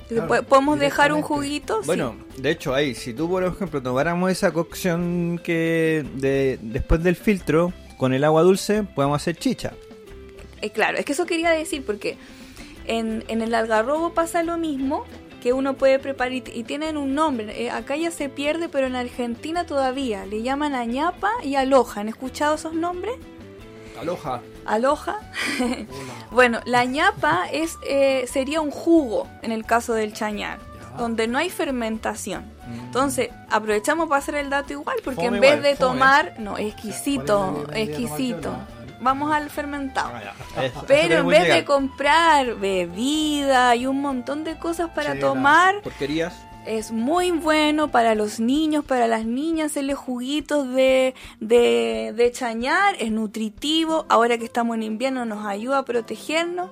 [SPEAKER 2] Claro,
[SPEAKER 3] Podemos dejar un juguito. sí.
[SPEAKER 1] Bueno, de hecho, ahí, si tú, por ejemplo, tomáramos esa cocción que de, después del filtro con el agua dulce, podemos hacer chicha.
[SPEAKER 3] Eh, claro, es que eso quería decir porque en, en el algarrobo pasa lo mismo que uno puede preparar y, y tienen un nombre. Eh, acá ya se pierde, pero en Argentina todavía le llaman añapa y aloja. ¿Han escuchado esos nombres?
[SPEAKER 1] Aloha.
[SPEAKER 3] Aloja. [LAUGHS] bueno, la ñapa es, eh, sería un jugo en el caso del chañar, donde no hay fermentación. Entonces, aprovechamos para hacer el dato igual, porque
[SPEAKER 1] Fome
[SPEAKER 3] en vez
[SPEAKER 1] igual,
[SPEAKER 3] de
[SPEAKER 1] fome.
[SPEAKER 3] tomar, no, exquisito,
[SPEAKER 2] ¿Cuál es la idea de
[SPEAKER 3] exquisito. Vamos al fermentado.
[SPEAKER 1] Eso
[SPEAKER 3] Pero en vez de comprar bebida y un montón de cosas para tomar,
[SPEAKER 1] Porquerías.
[SPEAKER 3] es muy bueno para los niños, para las niñas, hacerle juguitos de, de, de chañar, es nutritivo, ahora que estamos en invierno nos ayuda a protegernos.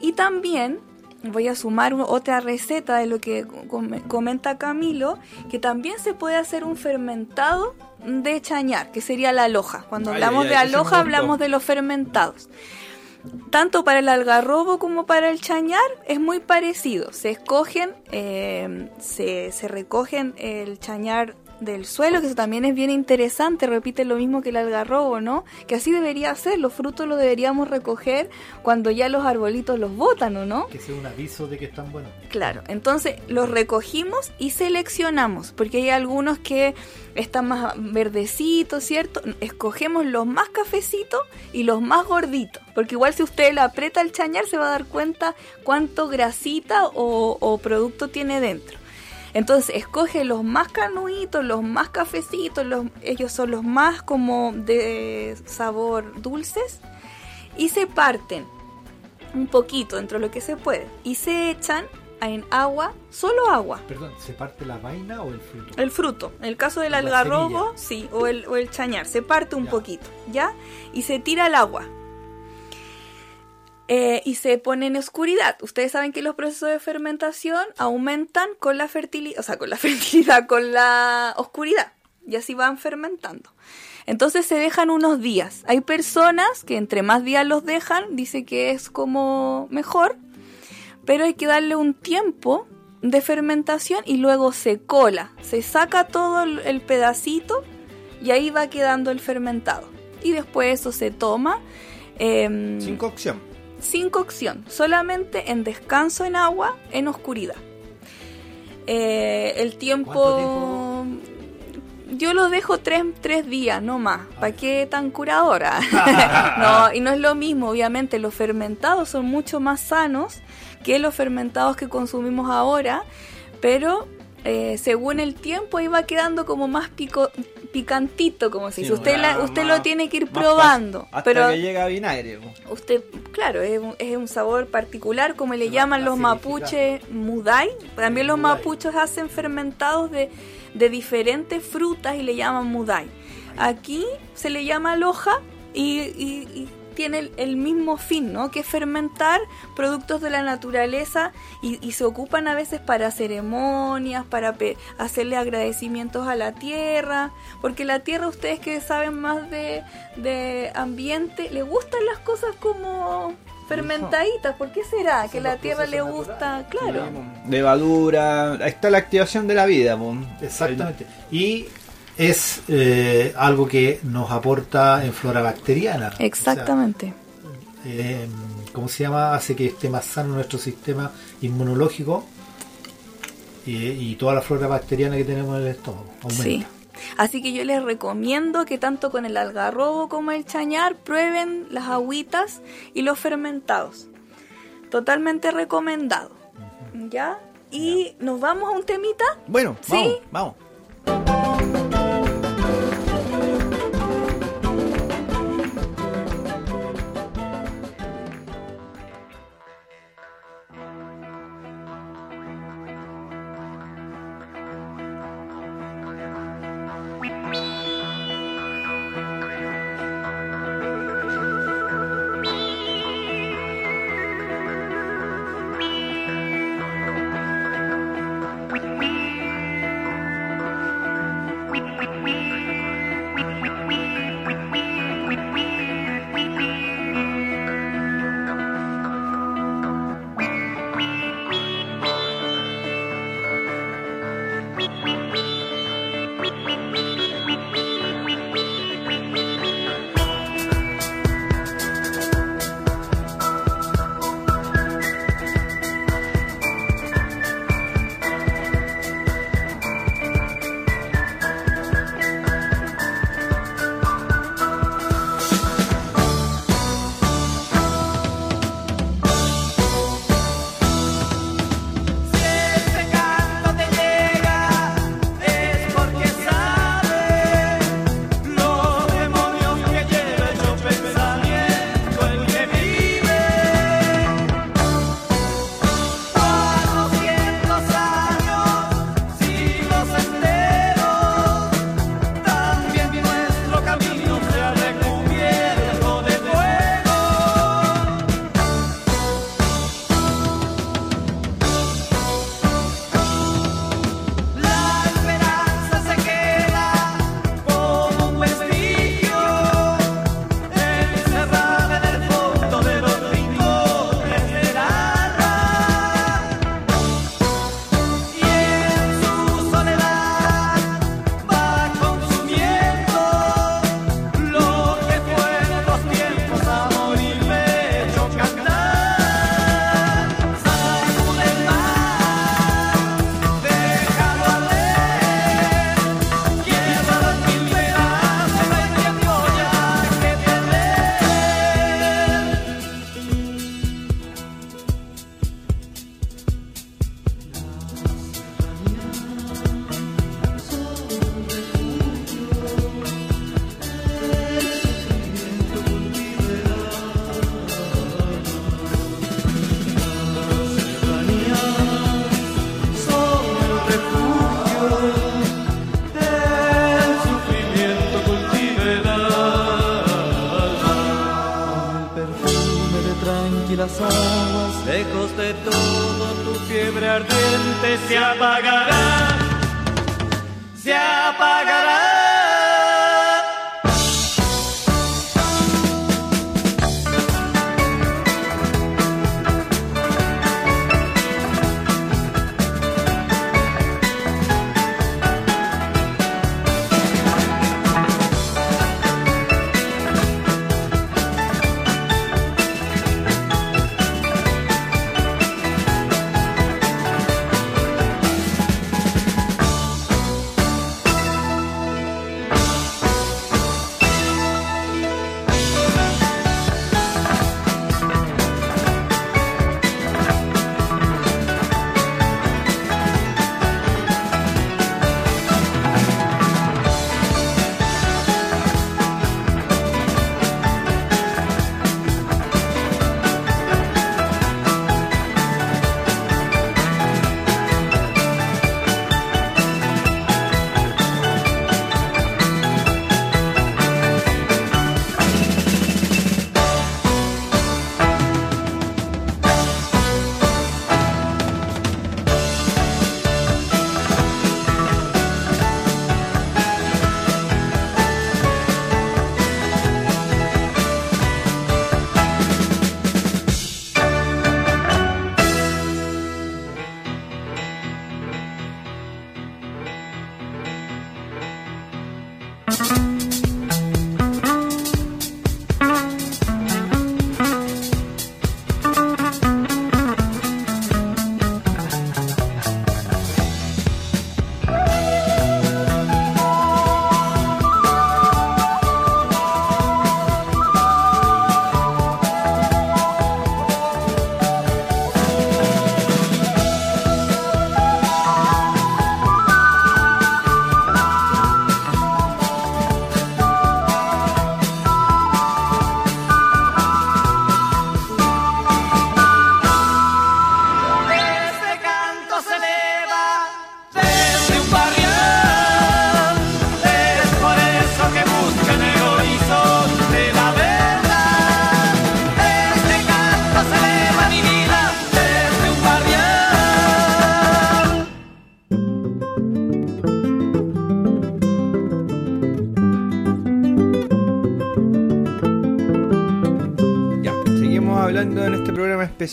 [SPEAKER 3] Y también voy a sumar otra receta de lo que com- comenta Camilo, que también se puede hacer un fermentado de chañar, que sería la aloja. Cuando
[SPEAKER 1] Ay,
[SPEAKER 3] hablamos
[SPEAKER 1] ay,
[SPEAKER 3] de aloja hablamos de los fermentados tanto para el algarrobo como para el chañar es muy parecido. Se escogen, eh, se, se recogen el chañar del suelo, que eso también es bien interesante, repite lo mismo que el algarrobo, ¿no? Que así debería ser, los frutos los deberíamos recoger cuando ya los arbolitos los botan, ¿o no?
[SPEAKER 2] Que sea un aviso de que están buenos.
[SPEAKER 3] Claro, entonces los recogimos y seleccionamos, porque hay algunos que están más verdecitos, ¿cierto? Escogemos los más cafecitos y los más gorditos, porque igual si usted le aprieta el chañar se va a dar cuenta cuánto grasita o, o producto tiene dentro. Entonces escoge los más canuitos, los más cafecitos, los, ellos son los más como de sabor dulces y se parten un poquito dentro de lo que se puede y se echan en agua, solo agua.
[SPEAKER 2] Perdón, ¿se parte la vaina o el fruto?
[SPEAKER 3] El fruto, en el caso del algarrobo, sí, o el, o el chañar, se parte un
[SPEAKER 2] Ya.
[SPEAKER 3] poquito, ¿ya? Y se tira al agua. Eh, y se pone en oscuridad. Ustedes saben que los procesos de fermentación aumentan con la fertilidad, o sea, con la [LAUGHS] fertilidad, con la oscuridad. Y así van fermentando. Entonces se dejan unos días. Hay personas que entre más días los dejan, dice que es como mejor, pero hay que darle un tiempo de fermentación y luego se cola, se saca todo el, pedacito y ahí va quedando el fermentado. Y después eso se toma em,
[SPEAKER 1] Sin cocción.
[SPEAKER 3] Sin cocción, solamente en descanso en agua, en oscuridad. Eh, el tiempo... Yo lo dejo tres, tres días, no más. ¿Para qué tan curadora? [LAUGHS] [LAUGHS] no, y no es lo mismo, obviamente. Los fermentados son mucho más sanos que los fermentados que consumimos ahora, pero eh, según el tiempo iba quedando como más pico, picantito, como se
[SPEAKER 4] Sí,
[SPEAKER 3] dice. Usted, la- usted
[SPEAKER 4] más-
[SPEAKER 3] lo tiene que ir probando.
[SPEAKER 4] Hasta
[SPEAKER 3] pero
[SPEAKER 4] que llega a vinagre.
[SPEAKER 3] usted, claro, es un, es un sabor particular, como le llaman los mapuches mudai. También los
[SPEAKER 2] Mudai.
[SPEAKER 3] mapuches hacen fermentados de, de diferentes frutas y le llaman mudai. Aquí se le llama loja y, y- y tiene el, el mismo fin, ¿no? Que es fermentar productos de la naturaleza y, y se ocupan a veces para ceremonias, para pe- hacerle agradecimientos a la tierra, porque la tierra, ustedes que saben más de, de ambiente, le gustan las cosas como fermentaditas. ¿Por qué será? Que la tierra le gusta, claro.
[SPEAKER 4] Levadura, ahí está la activación de la vida.
[SPEAKER 2] Exactamente. Y es eh, algo que nos aporta en flora bacteriana. O sea,
[SPEAKER 3] Exactamente.
[SPEAKER 2] eh, ¿Cómo se llama? Hace que esté más sano nuestro sistema inmunológico eh, y toda la flora bacteriana que tenemos en el estómago. Aumenta.
[SPEAKER 3] Sí. Así que yo les recomiendo que tanto con el algarrobo como el chañar prueben las agüitas y los fermentados. Totalmente recomendado. ¿Ya? Y nos vamos a un temita.
[SPEAKER 4] Bueno,
[SPEAKER 3] Sí.
[SPEAKER 4] vamos, vamos.
[SPEAKER 1] Lejos de todo tu fiebre ardiente se apagará, se apagará.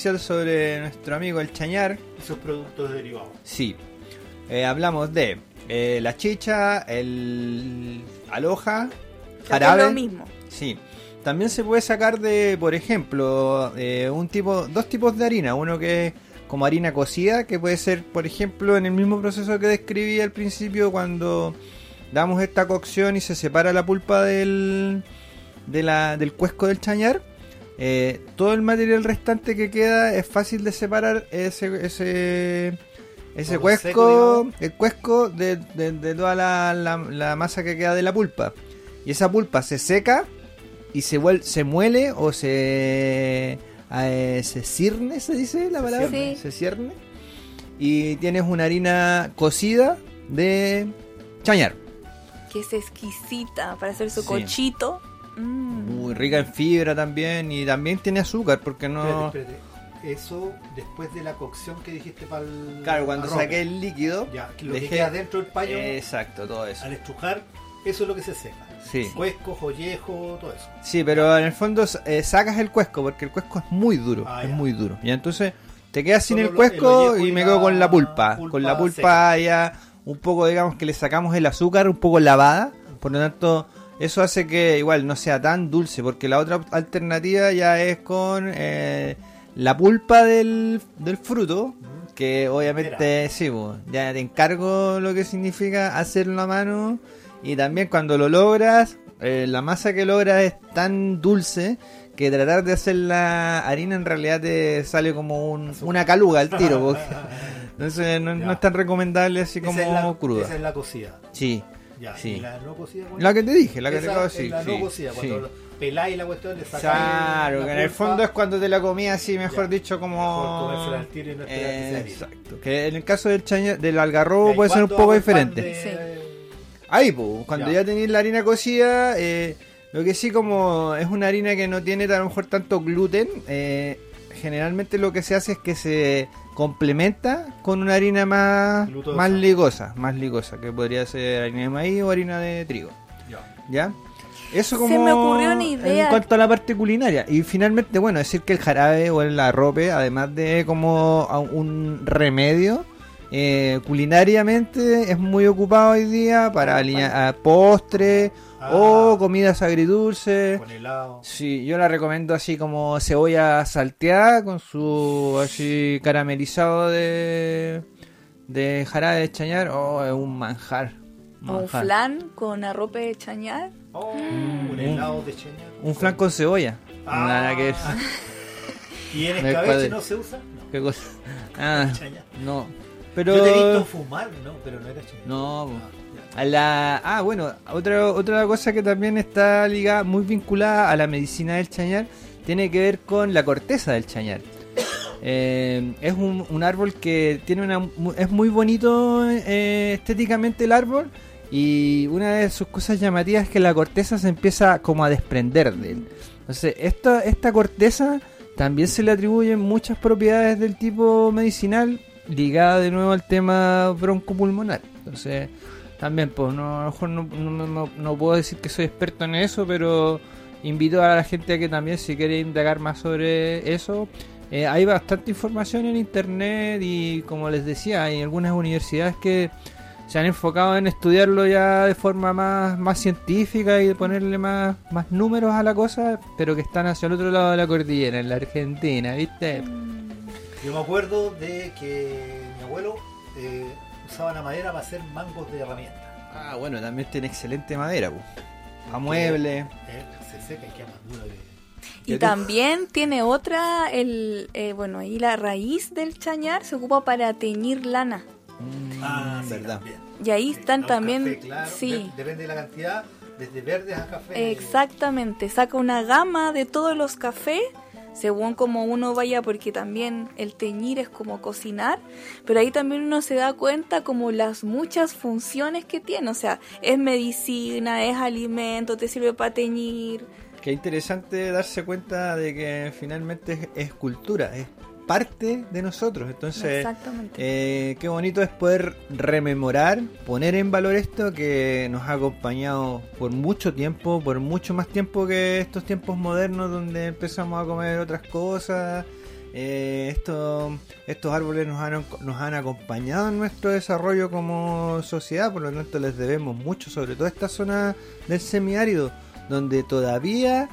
[SPEAKER 1] Especial sobre nuestro amigo el chañar.
[SPEAKER 2] Y sus productos derivados.
[SPEAKER 1] Sí, eh, hablamos de eh, la chicha, el aloja,
[SPEAKER 3] Es
[SPEAKER 1] jarabe.
[SPEAKER 3] lo mismo.
[SPEAKER 1] Sí. También se puede sacar de, por ejemplo, eh, un tipo, dos tipos de harina. Uno que es como harina cocida, que puede ser, por ejemplo, en el mismo proceso que describí al principio cuando damos esta cocción y se separa la pulpa del, de la- del cuesco del chañar. Eh, todo el material restante que queda es fácil de separar ese ese ese cuesco
[SPEAKER 2] seco,
[SPEAKER 1] el cuesco de, de- de toda la, la- la masa que queda de la pulpa y esa pulpa se seca y se vuel- se muele o se eh, se cierne se dice la palabra
[SPEAKER 3] cierne.
[SPEAKER 1] se cierne y tienes una harina cocida de chañar
[SPEAKER 3] Que es exquisita para hacer su
[SPEAKER 1] Sí.
[SPEAKER 3] cochito. Mm.
[SPEAKER 1] muy rica en fibra también y también tiene azúcar porque no
[SPEAKER 2] Espérate, espérate. Eso después de la cocción que dijiste para el.
[SPEAKER 1] claro cuando
[SPEAKER 2] arroz.
[SPEAKER 1] saqué el líquido
[SPEAKER 2] Ya, que lo que
[SPEAKER 1] dejé-
[SPEAKER 2] queda dentro del paño,
[SPEAKER 1] exacto todo eso
[SPEAKER 2] al estrujar, eso es lo que se seca.
[SPEAKER 1] sí
[SPEAKER 2] Cuesco, jollejo, todo eso.
[SPEAKER 1] Sí, pero en el fondo eh, sacas el cuesco porque el cuesco es muy duro,
[SPEAKER 2] Ah,
[SPEAKER 1] es
[SPEAKER 2] ya.
[SPEAKER 1] muy duro. Y entonces te quedas sin
[SPEAKER 2] Solo
[SPEAKER 1] el cuesco
[SPEAKER 2] el
[SPEAKER 1] y
[SPEAKER 2] y
[SPEAKER 1] me quedo con la pulpa.
[SPEAKER 2] pulpa
[SPEAKER 1] con la pulpa ya un poco, digamos, que le sacamos el azúcar un poco lavada. Por lo tanto, eso hace que igual no sea tan dulce porque la otra alternativa ya es con eh, la pulpa del, del fruto. Que obviamente, sí, ya te encargo lo que significa hacerlo a mano. Y también cuando lo logras, eh, la masa que logras es tan dulce que tratar de hacer la harina en realidad te sale como un- una caluga al tiro. porque- [LAUGHS] entonces no, no es tan recomendable así como
[SPEAKER 2] esa es la,
[SPEAKER 1] cruda.
[SPEAKER 2] Esa es la cocida.
[SPEAKER 1] Sí,
[SPEAKER 2] Ya,
[SPEAKER 1] Sí.
[SPEAKER 2] y la no cocida. ¿cuál
[SPEAKER 1] la que te dije, la que te acabo de decir.
[SPEAKER 2] La no
[SPEAKER 1] sí,
[SPEAKER 2] cocida, cuando lo peláis la cuestión, le sacáis.
[SPEAKER 1] Claro,
[SPEAKER 2] la
[SPEAKER 1] que en el fondo es cuando te la comías así, mejor
[SPEAKER 2] Ya.
[SPEAKER 1] dicho,
[SPEAKER 2] mejor
[SPEAKER 1] como...
[SPEAKER 2] comérsela al tiro y no que
[SPEAKER 1] Eh. Exacto, que en el caso del, chaña- del algarrobo
[SPEAKER 2] ¿y
[SPEAKER 1] puede ser un poco diferente.
[SPEAKER 2] de-
[SPEAKER 1] Ahí, pues, cuando ya,
[SPEAKER 2] Ya.
[SPEAKER 1] tenéis la harina cocida, eh, lo que sí como es una harina que no tiene a lo mejor tanto gluten, eh, generalmente lo que se hace es que se complementa con una harina más,
[SPEAKER 2] Glutosa.
[SPEAKER 1] más ligosa, más ligosa, que podría ser harina de maíz o harina de trigo,
[SPEAKER 2] Ya.
[SPEAKER 1] ¿ya? Eso
[SPEAKER 3] Se
[SPEAKER 1] como
[SPEAKER 3] me ocurrió una idea.
[SPEAKER 1] en cuanto a la parte culinaria. Y finalmente, bueno, decir que el jarabe o el arrope, además de como a- un remedio, eh, culinariamente es muy ocupado hoy día para alinea- a postre
[SPEAKER 2] Ah.
[SPEAKER 1] o comidas agridulces.
[SPEAKER 2] Con helado.
[SPEAKER 1] Sí, yo la recomiendo así como cebolla salteada con su así caramelizado de, de jarabe de chañar. Oh, es un manjar.
[SPEAKER 3] O un
[SPEAKER 1] manjar.
[SPEAKER 3] flan con arrope de chañar.
[SPEAKER 2] Oh,
[SPEAKER 1] Mm.
[SPEAKER 2] un helado de cheña.
[SPEAKER 1] Un flan con cebolla.
[SPEAKER 2] Ah.
[SPEAKER 1] Nada que [LAUGHS] ver.
[SPEAKER 2] ¿Y en
[SPEAKER 1] Me
[SPEAKER 2] escabeche no se usa? No.
[SPEAKER 1] ¿Qué cosa? [LAUGHS] Ah,
[SPEAKER 2] Chañar.
[SPEAKER 1] no. Pero.
[SPEAKER 2] Yo te he visto fumar, no, pero no era cheña.
[SPEAKER 1] No.
[SPEAKER 2] Ah.
[SPEAKER 1] A la, ah, bueno, otra, otra cosa que también está ligada, muy vinculada a la medicina del chañar, tiene que ver con la corteza del chañar. [COUGHS] Eh, es un, un árbol que tiene una, es muy bonito eh, estéticamente el árbol y una de sus cosas llamativas es que la corteza se empieza como a desprender de él. Entonces, esta, esta corteza también se le atribuyen muchas propiedades del tipo medicinal ligada de nuevo al tema broncopulmonar. Entonces, también, pues, no, a lo mejor no, no- no- puedo decir que soy experto en eso, pero invito a la gente a que también, si quiere indagar más sobre eso, eh, hay bastante información en internet y, como les decía, hay algunas universidades que se han enfocado en estudiarlo ya de forma más, más científica y de ponerle más, más números a la cosa, pero que están hacia el otro lado de la cordillera, en la Argentina, ¿viste?
[SPEAKER 2] Yo me acuerdo de que mi abuelo eh, usaba la madera para hacer mangos de herramientas.
[SPEAKER 1] Ah, bueno, también tiene excelente madera, pues. A muebles.
[SPEAKER 2] Eh, se seca y queda más duro que...
[SPEAKER 3] Y también tiene otra, el eh, bueno, ahí la raíz del chañar se ocupa para teñir lana.
[SPEAKER 2] Ah, sí,
[SPEAKER 1] verdad.
[SPEAKER 2] también.
[SPEAKER 3] Y ahí
[SPEAKER 2] Sí,
[SPEAKER 3] están también,
[SPEAKER 2] café, claro,
[SPEAKER 3] sí,
[SPEAKER 2] de- depende de la cantidad, desde verdes a café.
[SPEAKER 3] exactamente, saca una gama de todos los cafés, según como uno vaya, porque también el teñir es como cocinar, pero ahí también uno se da cuenta como las muchas funciones que tiene, o sea, es medicina, es alimento, te sirve para teñir,
[SPEAKER 1] Qué interesante darse cuenta de que finalmente es, cultura, parte de nosotros. Entonces, eh, qué bonito es poder rememorar, poner en valor esto que nos ha acompañado por mucho tiempo, por mucho más tiempo que estos tiempos modernos donde empezamos a comer otras cosas. Eh, esto- estos árboles nos han, nos han acompañado en nuestro desarrollo como sociedad, por lo tanto les debemos mucho, sobre todo esta zona del semiárido, donde todavía,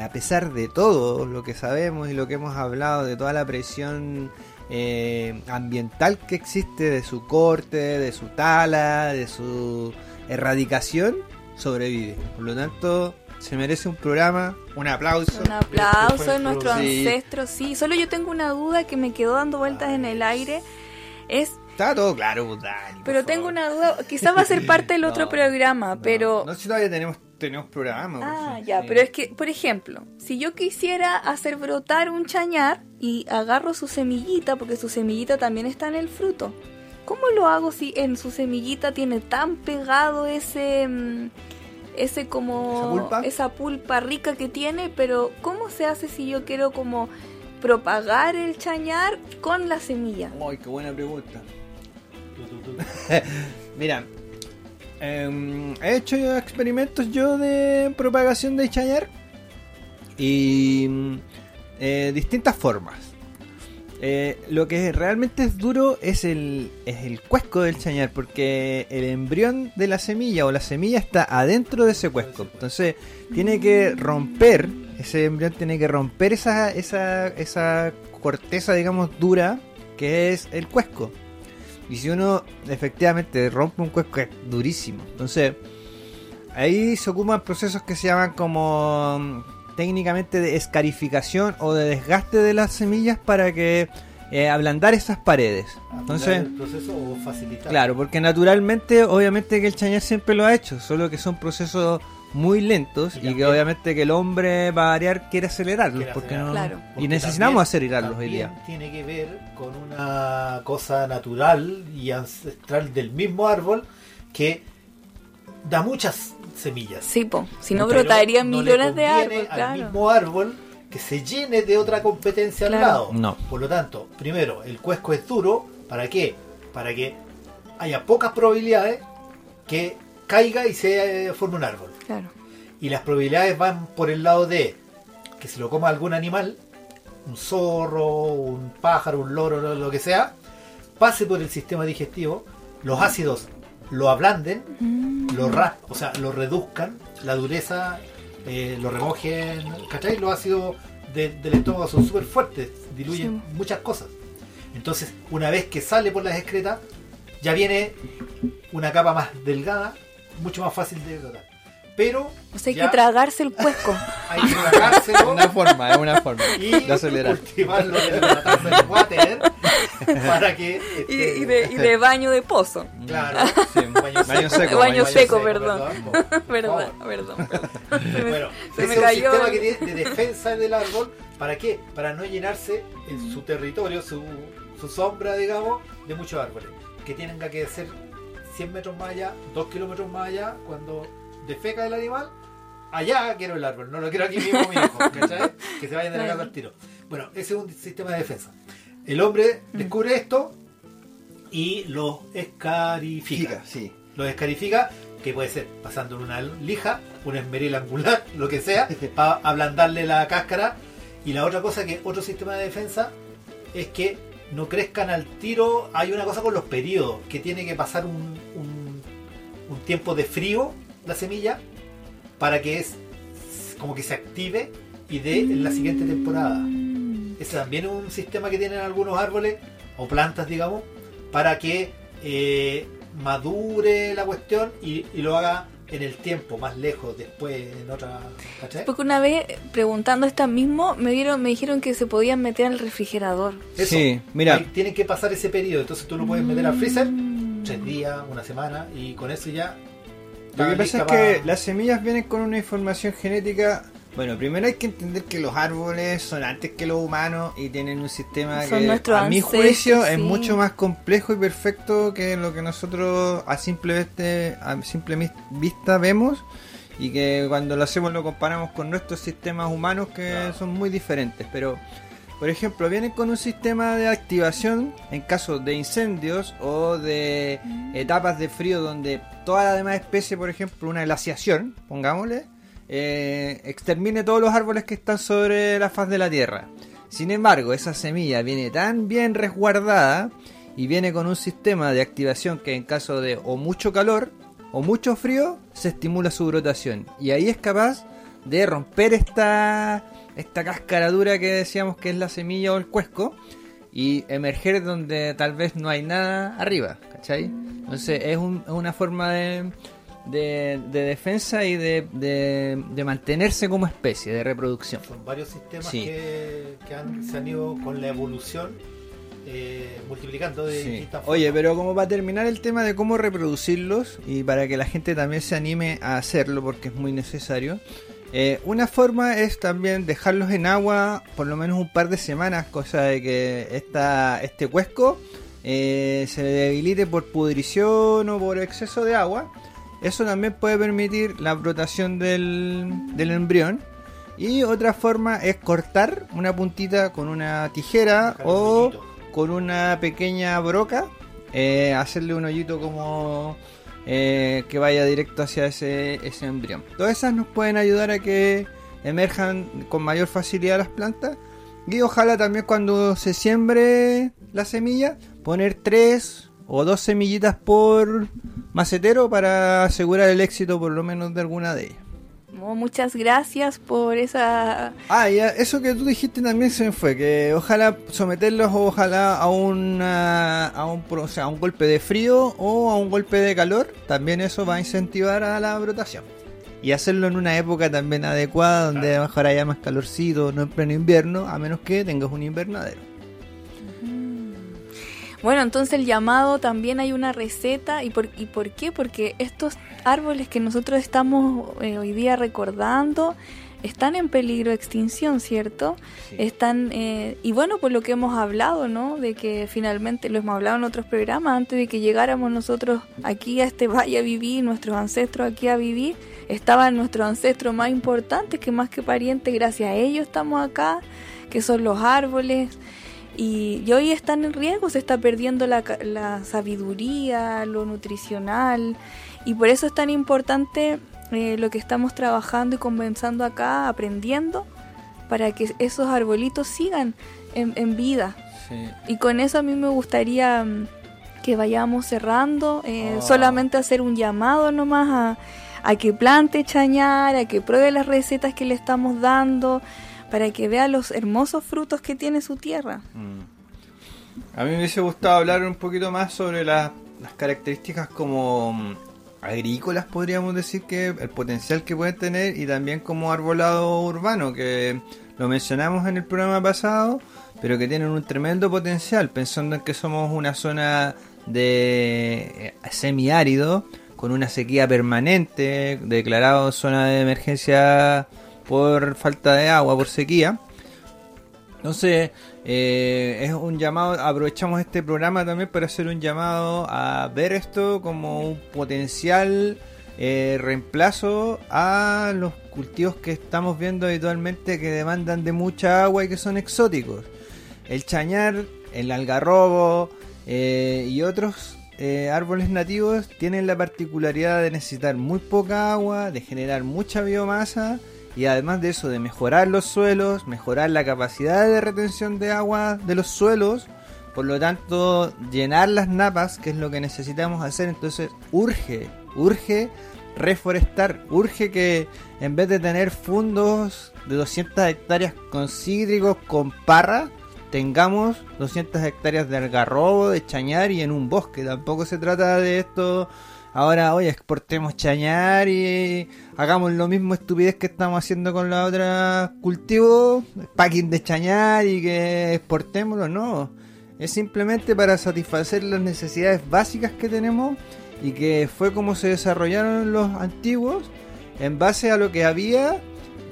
[SPEAKER 1] a pesar de todo lo que sabemos y lo que hemos hablado, de toda la presión eh, ambiental que existe, de su corte, de su tala, de su erradicación, sobrevive. Por lo tanto, se merece un programa, un aplauso.
[SPEAKER 3] Un aplauso
[SPEAKER 2] fue
[SPEAKER 3] a nuestros
[SPEAKER 1] sí.
[SPEAKER 3] ancestros, sí. Solo yo tengo una duda que me quedó dando vueltas en el aire. Es,
[SPEAKER 1] Está todo claro, pues, Dani,
[SPEAKER 3] pero
[SPEAKER 1] favor.
[SPEAKER 3] tengo una duda, quizás va a ser [LAUGHS] parte del otro programa,
[SPEAKER 1] No,
[SPEAKER 3] pero...
[SPEAKER 1] No, si todavía tenemos, tenemos programa.
[SPEAKER 3] Ah, ya,
[SPEAKER 1] sí.
[SPEAKER 3] pero es que, por ejemplo, si yo quisiera hacer brotar un chañar y agarro su semillita, porque su semillita también está en el fruto, ¿cómo lo hago si en su semillita tiene tan pegado ese... mm, ese como
[SPEAKER 1] ¿Esa pulpa?
[SPEAKER 3] esa pulpa rica que tiene, pero ¿cómo se hace si yo quiero como propagar el chañar con la semilla?
[SPEAKER 1] Ay, qué buena pregunta. [LAUGHS] Mira, em, he hecho experimentos yo de propagación de chañar y eh, distintas formas. Eh, lo que realmente es duro es el, es el cuesco del chañar, porque el embrión de la semilla o la semilla está adentro de ese cuesco. Entonces tiene que romper, ese embrión tiene que romper esa, esa, esa corteza, digamos, dura que es el cuesco. Y si uno efectivamente rompe un cuesco es durísimo. Entonces, ahí se ocupan procesos que se llaman como mm, técnicamente de escarificación o de desgaste de las semillas para que eh, ablandar esas paredes. Entonces,
[SPEAKER 2] el proceso o facilitar.
[SPEAKER 1] claro, porque naturalmente, obviamente que el chañar siempre lo ha hecho, solo que son procesos muy lentos
[SPEAKER 2] Y
[SPEAKER 1] y, que obviamente que el hombre va a variar quiere acelerarlos
[SPEAKER 2] Quiere
[SPEAKER 1] porque
[SPEAKER 2] acelerar.
[SPEAKER 1] no
[SPEAKER 3] Claro.
[SPEAKER 1] y necesitamos
[SPEAKER 2] también-
[SPEAKER 1] acelerarlos hoy día.
[SPEAKER 2] Tiene que ver con una cosa natural y ancestral del mismo árbol que da muchas semillas.
[SPEAKER 3] Sí, po, si no
[SPEAKER 2] Pero
[SPEAKER 3] brotarían
[SPEAKER 2] no le
[SPEAKER 3] millones de árboles,
[SPEAKER 2] al
[SPEAKER 3] claro.
[SPEAKER 2] mismo árbol que se llene de otra competencia
[SPEAKER 3] Claro.
[SPEAKER 2] al lado.
[SPEAKER 1] No.
[SPEAKER 2] Por lo tanto, primero, el cuesco es duro. ¿Para qué? Para que haya pocas probabilidades que caiga y se forme un árbol.
[SPEAKER 3] Claro.
[SPEAKER 2] Y las probabilidades van por el lado de que se lo coma algún animal, un zorro, un pájaro, un loro, lo, que sea, pase por el sistema digestivo, los ácidos lo ablanden, lo ra o sea, lo reduzcan, la dureza, eh, lo remojen, ¿cachai? Los ácidos de- del estómago son súper fuertes, diluyen muchas cosas. Entonces, una vez que sale por las excretas, ya viene una capa más delgada, mucho más fácil de brotar. Pero
[SPEAKER 3] O sea, hay
[SPEAKER 2] ya
[SPEAKER 3] que tragarse el cuesco. [LAUGHS]
[SPEAKER 2] hay que tragárselo [LAUGHS]
[SPEAKER 1] una forma, es una forma
[SPEAKER 2] y
[SPEAKER 1] de acelerar.
[SPEAKER 2] cultivarlo en la taza de water [LAUGHS] para que
[SPEAKER 3] y,
[SPEAKER 2] este,
[SPEAKER 3] y de, y de baño de pozo.
[SPEAKER 2] claro
[SPEAKER 1] Sí,
[SPEAKER 2] baño
[SPEAKER 1] baño seco,
[SPEAKER 3] Baño seco,
[SPEAKER 2] perdón, por
[SPEAKER 3] Verdad,
[SPEAKER 2] favor.
[SPEAKER 3] perdón, perdón. Se me-
[SPEAKER 2] Bueno,
[SPEAKER 3] se
[SPEAKER 2] ese
[SPEAKER 3] me
[SPEAKER 2] es un
[SPEAKER 3] cayó
[SPEAKER 2] sistema que tiene de defensa del árbol. ¿Para qué? Para no llenarse en su territorio, su, su sombra, digamos, de muchos árboles. Que tienen que ser 100 metros más allá, 2 kilómetros más allá, cuando defeca el animal, allá quiero el árbol, no lo quiero aquí mismo, mi hijo, [LAUGHS] ¿cachai? Que se vayan de la casa al tiro. Bueno, ese es un sistema de defensa. El hombre descubre esto y lo escarifica
[SPEAKER 1] Fica, sí.
[SPEAKER 2] lo descalifica, que puede ser pasando una lija, una esmeril angular, [LAUGHS] lo que sea, para ablandarle la cáscara. Y la otra cosa que otro sistema de defensa es que no crezcan al tiro. Hay una cosa con los periodos, que tiene que pasar un, un tiempo de frío la semilla para que es como que se active y dé en la siguiente temporada. Ese también es un sistema que tienen algunos árboles o plantas, digamos, para que eh, madure la cuestión y, y lo haga en el tiempo, más lejos, después en otra. ¿cachai?
[SPEAKER 3] Porque una vez preguntando esta mismo me dieron, me dijeron que se podían meter al refrigerador.
[SPEAKER 2] Eso,
[SPEAKER 1] Sí, mira.
[SPEAKER 2] ahí tienen que pasar ese periodo, entonces tú lo puedes meter al freezer tres días, una semana y con eso ya.
[SPEAKER 1] Lo que pasa es que las semillas vienen con una información genética. Bueno, primero hay que entender que los árboles son antes que los humanos y tienen un sistema
[SPEAKER 3] Son
[SPEAKER 1] que,
[SPEAKER 3] nuestros
[SPEAKER 1] a mi juicio, es mucho más complejo y perfecto que lo que nosotros a simple, a simple vista vemos y que cuando lo hacemos lo comparamos con nuestros sistemas humanos que
[SPEAKER 2] Claro.
[SPEAKER 1] son muy diferentes. Pero, por ejemplo, vienen con un sistema de activación en caso de incendios o de etapas de frío donde toda la demás especie, por ejemplo, una glaciación, pongámosle, eh, extermine todos los árboles que están sobre la faz de la Tierra. Sin embargo, esa semilla viene tan bien resguardada y viene con un sistema de activación que en caso de o mucho calor o mucho frío se estimula su brotación y ahí es capaz de romper esta esta cáscara dura que decíamos que es la semilla o el cuesco y emerger donde tal vez no hay nada arriba, ¿cachai? Entonces es, un- es una forma de, de, de defensa y de, mantenerse como especie, de reproducción.
[SPEAKER 2] Son varios sistemas
[SPEAKER 1] Sí.
[SPEAKER 2] que, que han, se han ido con la evolución eh, multiplicando de
[SPEAKER 1] Sí.
[SPEAKER 2] distintas
[SPEAKER 1] Oye,
[SPEAKER 2] formas.
[SPEAKER 1] pero como para terminar el tema de cómo reproducirlos y para que la gente también se anime a hacerlo porque es muy necesario, eh, una forma es también dejarlos en agua por lo menos un par de semanas, cosa de que esta, este cuesco eh, se debilite por pudrición o por exceso de agua. Eso también puede permitir la brotación del, del embrión. Y otra forma es cortar una puntita con una tijera
[SPEAKER 2] un
[SPEAKER 1] o con una pequeña broca, eh, hacerle un hoyito como eh, que vaya directo hacia ese, ese embrión. Todas esas nos pueden ayudar a que emerjan con mayor facilidad las plantas. Y ojalá también cuando se siembre la semilla, poner tres o dos semillitas por macetero para asegurar el éxito por lo menos de alguna de ellas.
[SPEAKER 3] Muchas gracias por esa...
[SPEAKER 1] Ah, y eso que tú dijiste también se me fue, que ojalá someterlos ojalá a una a un, o sea, a un golpe de frío o a un golpe de calor, también eso va a incentivar a la brotación. Y hacerlo en una época también adecuada, donde a lo mejor haya más calorcito, no en pleno invierno, a menos que tengas un invernadero.
[SPEAKER 3] Bueno, entonces el llamado también hay una receta. ¿Y por, y por qué? Porque estos árboles que nosotros estamos eh, hoy día recordando están en peligro de extinción, ¿cierto? Están, eh, y bueno, por lo que hemos hablado, ¿no? De que finalmente, lo hemos hablado en otros programas, antes de que llegáramos nosotros aquí a este valle a vivir, nuestros ancestros aquí a vivir, estaban nuestros ancestros más importantes, que más que parientes, gracias a ellos estamos acá, que son los árboles. Y, y hoy están en riesgo, se está perdiendo la, la sabiduría, lo nutricional, y por eso es tan importante eh, lo que estamos trabajando y conversando acá, aprendiendo, para que esos arbolitos sigan en, en vida. Y con eso a mí me gustaría mm, que vayamos cerrando, eh,
[SPEAKER 2] Oh.
[SPEAKER 3] solamente hacer un llamado nomás a, a que plante chañar, a que pruebe las recetas que le estamos dando, para que vea los hermosos frutos que tiene su tierra.
[SPEAKER 1] A mí me hubiese gustado hablar un poquito más sobre las, las características como mm, agrícolas, podríamos decir que el potencial que pueden tener y también como arbolado urbano, que lo mencionamos en el programa pasado, pero que tienen un tremendo potencial, pensando en que somos una zona de eh, semiárido, con una sequía permanente, declarado zona de emergencia por falta de agua, por sequía. Entonces, eh, es un llamado, aprovechamos este programa también para hacer un llamado a ver esto como un potencial eh, reemplazo a los cultivos que estamos viendo habitualmente que demandan de mucha agua y que son exóticos. El chañar, el algarrobo eh, y otros árboles nativos tienen la particularidad de necesitar muy poca agua, de generar mucha biomasa y además de eso de mejorar los suelos, mejorar la capacidad de retención de agua de los suelos, por lo tanto llenar las napas, que es lo que necesitamos hacer, entonces urge urge reforestar, urge que en vez de tener fundos de 200 hectáreas con cítricos, con parra, tengamos 200 hectáreas de algarrobo, de chañar y en un bosque. Tampoco se trata de esto ahora, oye, exportemos chañar y hagamos lo mismo estupidez que estamos haciendo con la otra cultivo, packing de chañar y que exportémoslo, no. Es simplemente para satisfacer las necesidades básicas que tenemos y que fue como se desarrollaron los antiguos en base a lo que había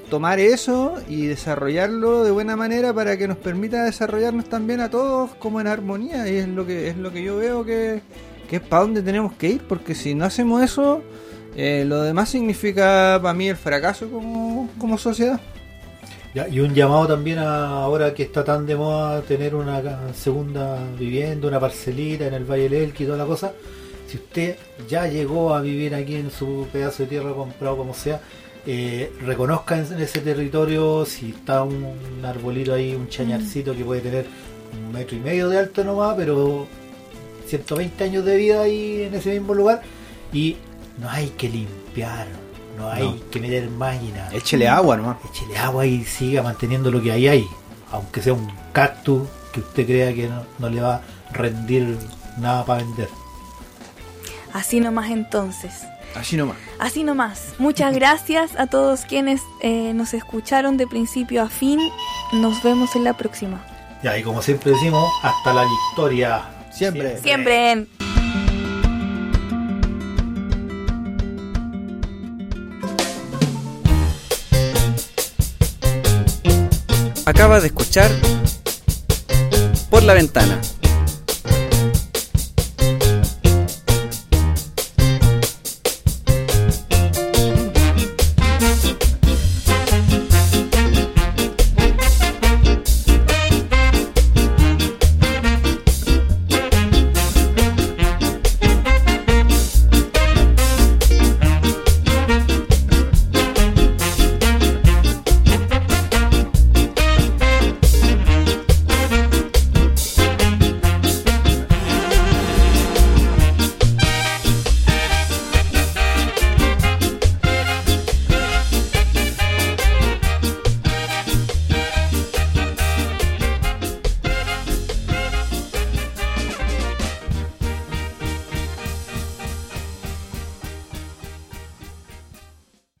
[SPEAKER 1] tomar eso y desarrollarlo de buena manera para que nos permita desarrollarnos también a todos como en armonía y es lo que es lo que yo veo que, que es para donde tenemos que ir porque si no hacemos eso eh, lo demás significa para mí el fracaso como, como sociedad
[SPEAKER 2] Ya, y un llamado también a, ahora que está tan de moda tener una segunda vivienda, una parcelita en el Valle del Elqui y toda la cosa. Si usted ya llegó a vivir aquí en su pedazo de tierra comprado como sea, eh, reconozca en ese territorio si está un, un arbolito ahí, un chañarcito que puede tener un metro y medio de alto nomás, pero 120 años de vida ahí en ese mismo lugar y no hay que limpiar, no hay
[SPEAKER 1] No.
[SPEAKER 2] que meter máquina
[SPEAKER 1] échele agua nomás
[SPEAKER 2] échele agua y siga manteniendo lo que hay ahí. Aunque sea un cactus que usted crea que no, no le va a rendir nada para vender.
[SPEAKER 3] Así nomás entonces.
[SPEAKER 1] así nomás
[SPEAKER 3] Así nomás. Muchas [LAUGHS] gracias a todos quienes eh, nos escucharon de principio a fin. Nos vemos en la próxima.
[SPEAKER 2] Ya, y como siempre decimos, hasta la victoria.
[SPEAKER 1] Siempre.
[SPEAKER 3] Siempre en
[SPEAKER 5] Acaba de escuchar Por la Ventana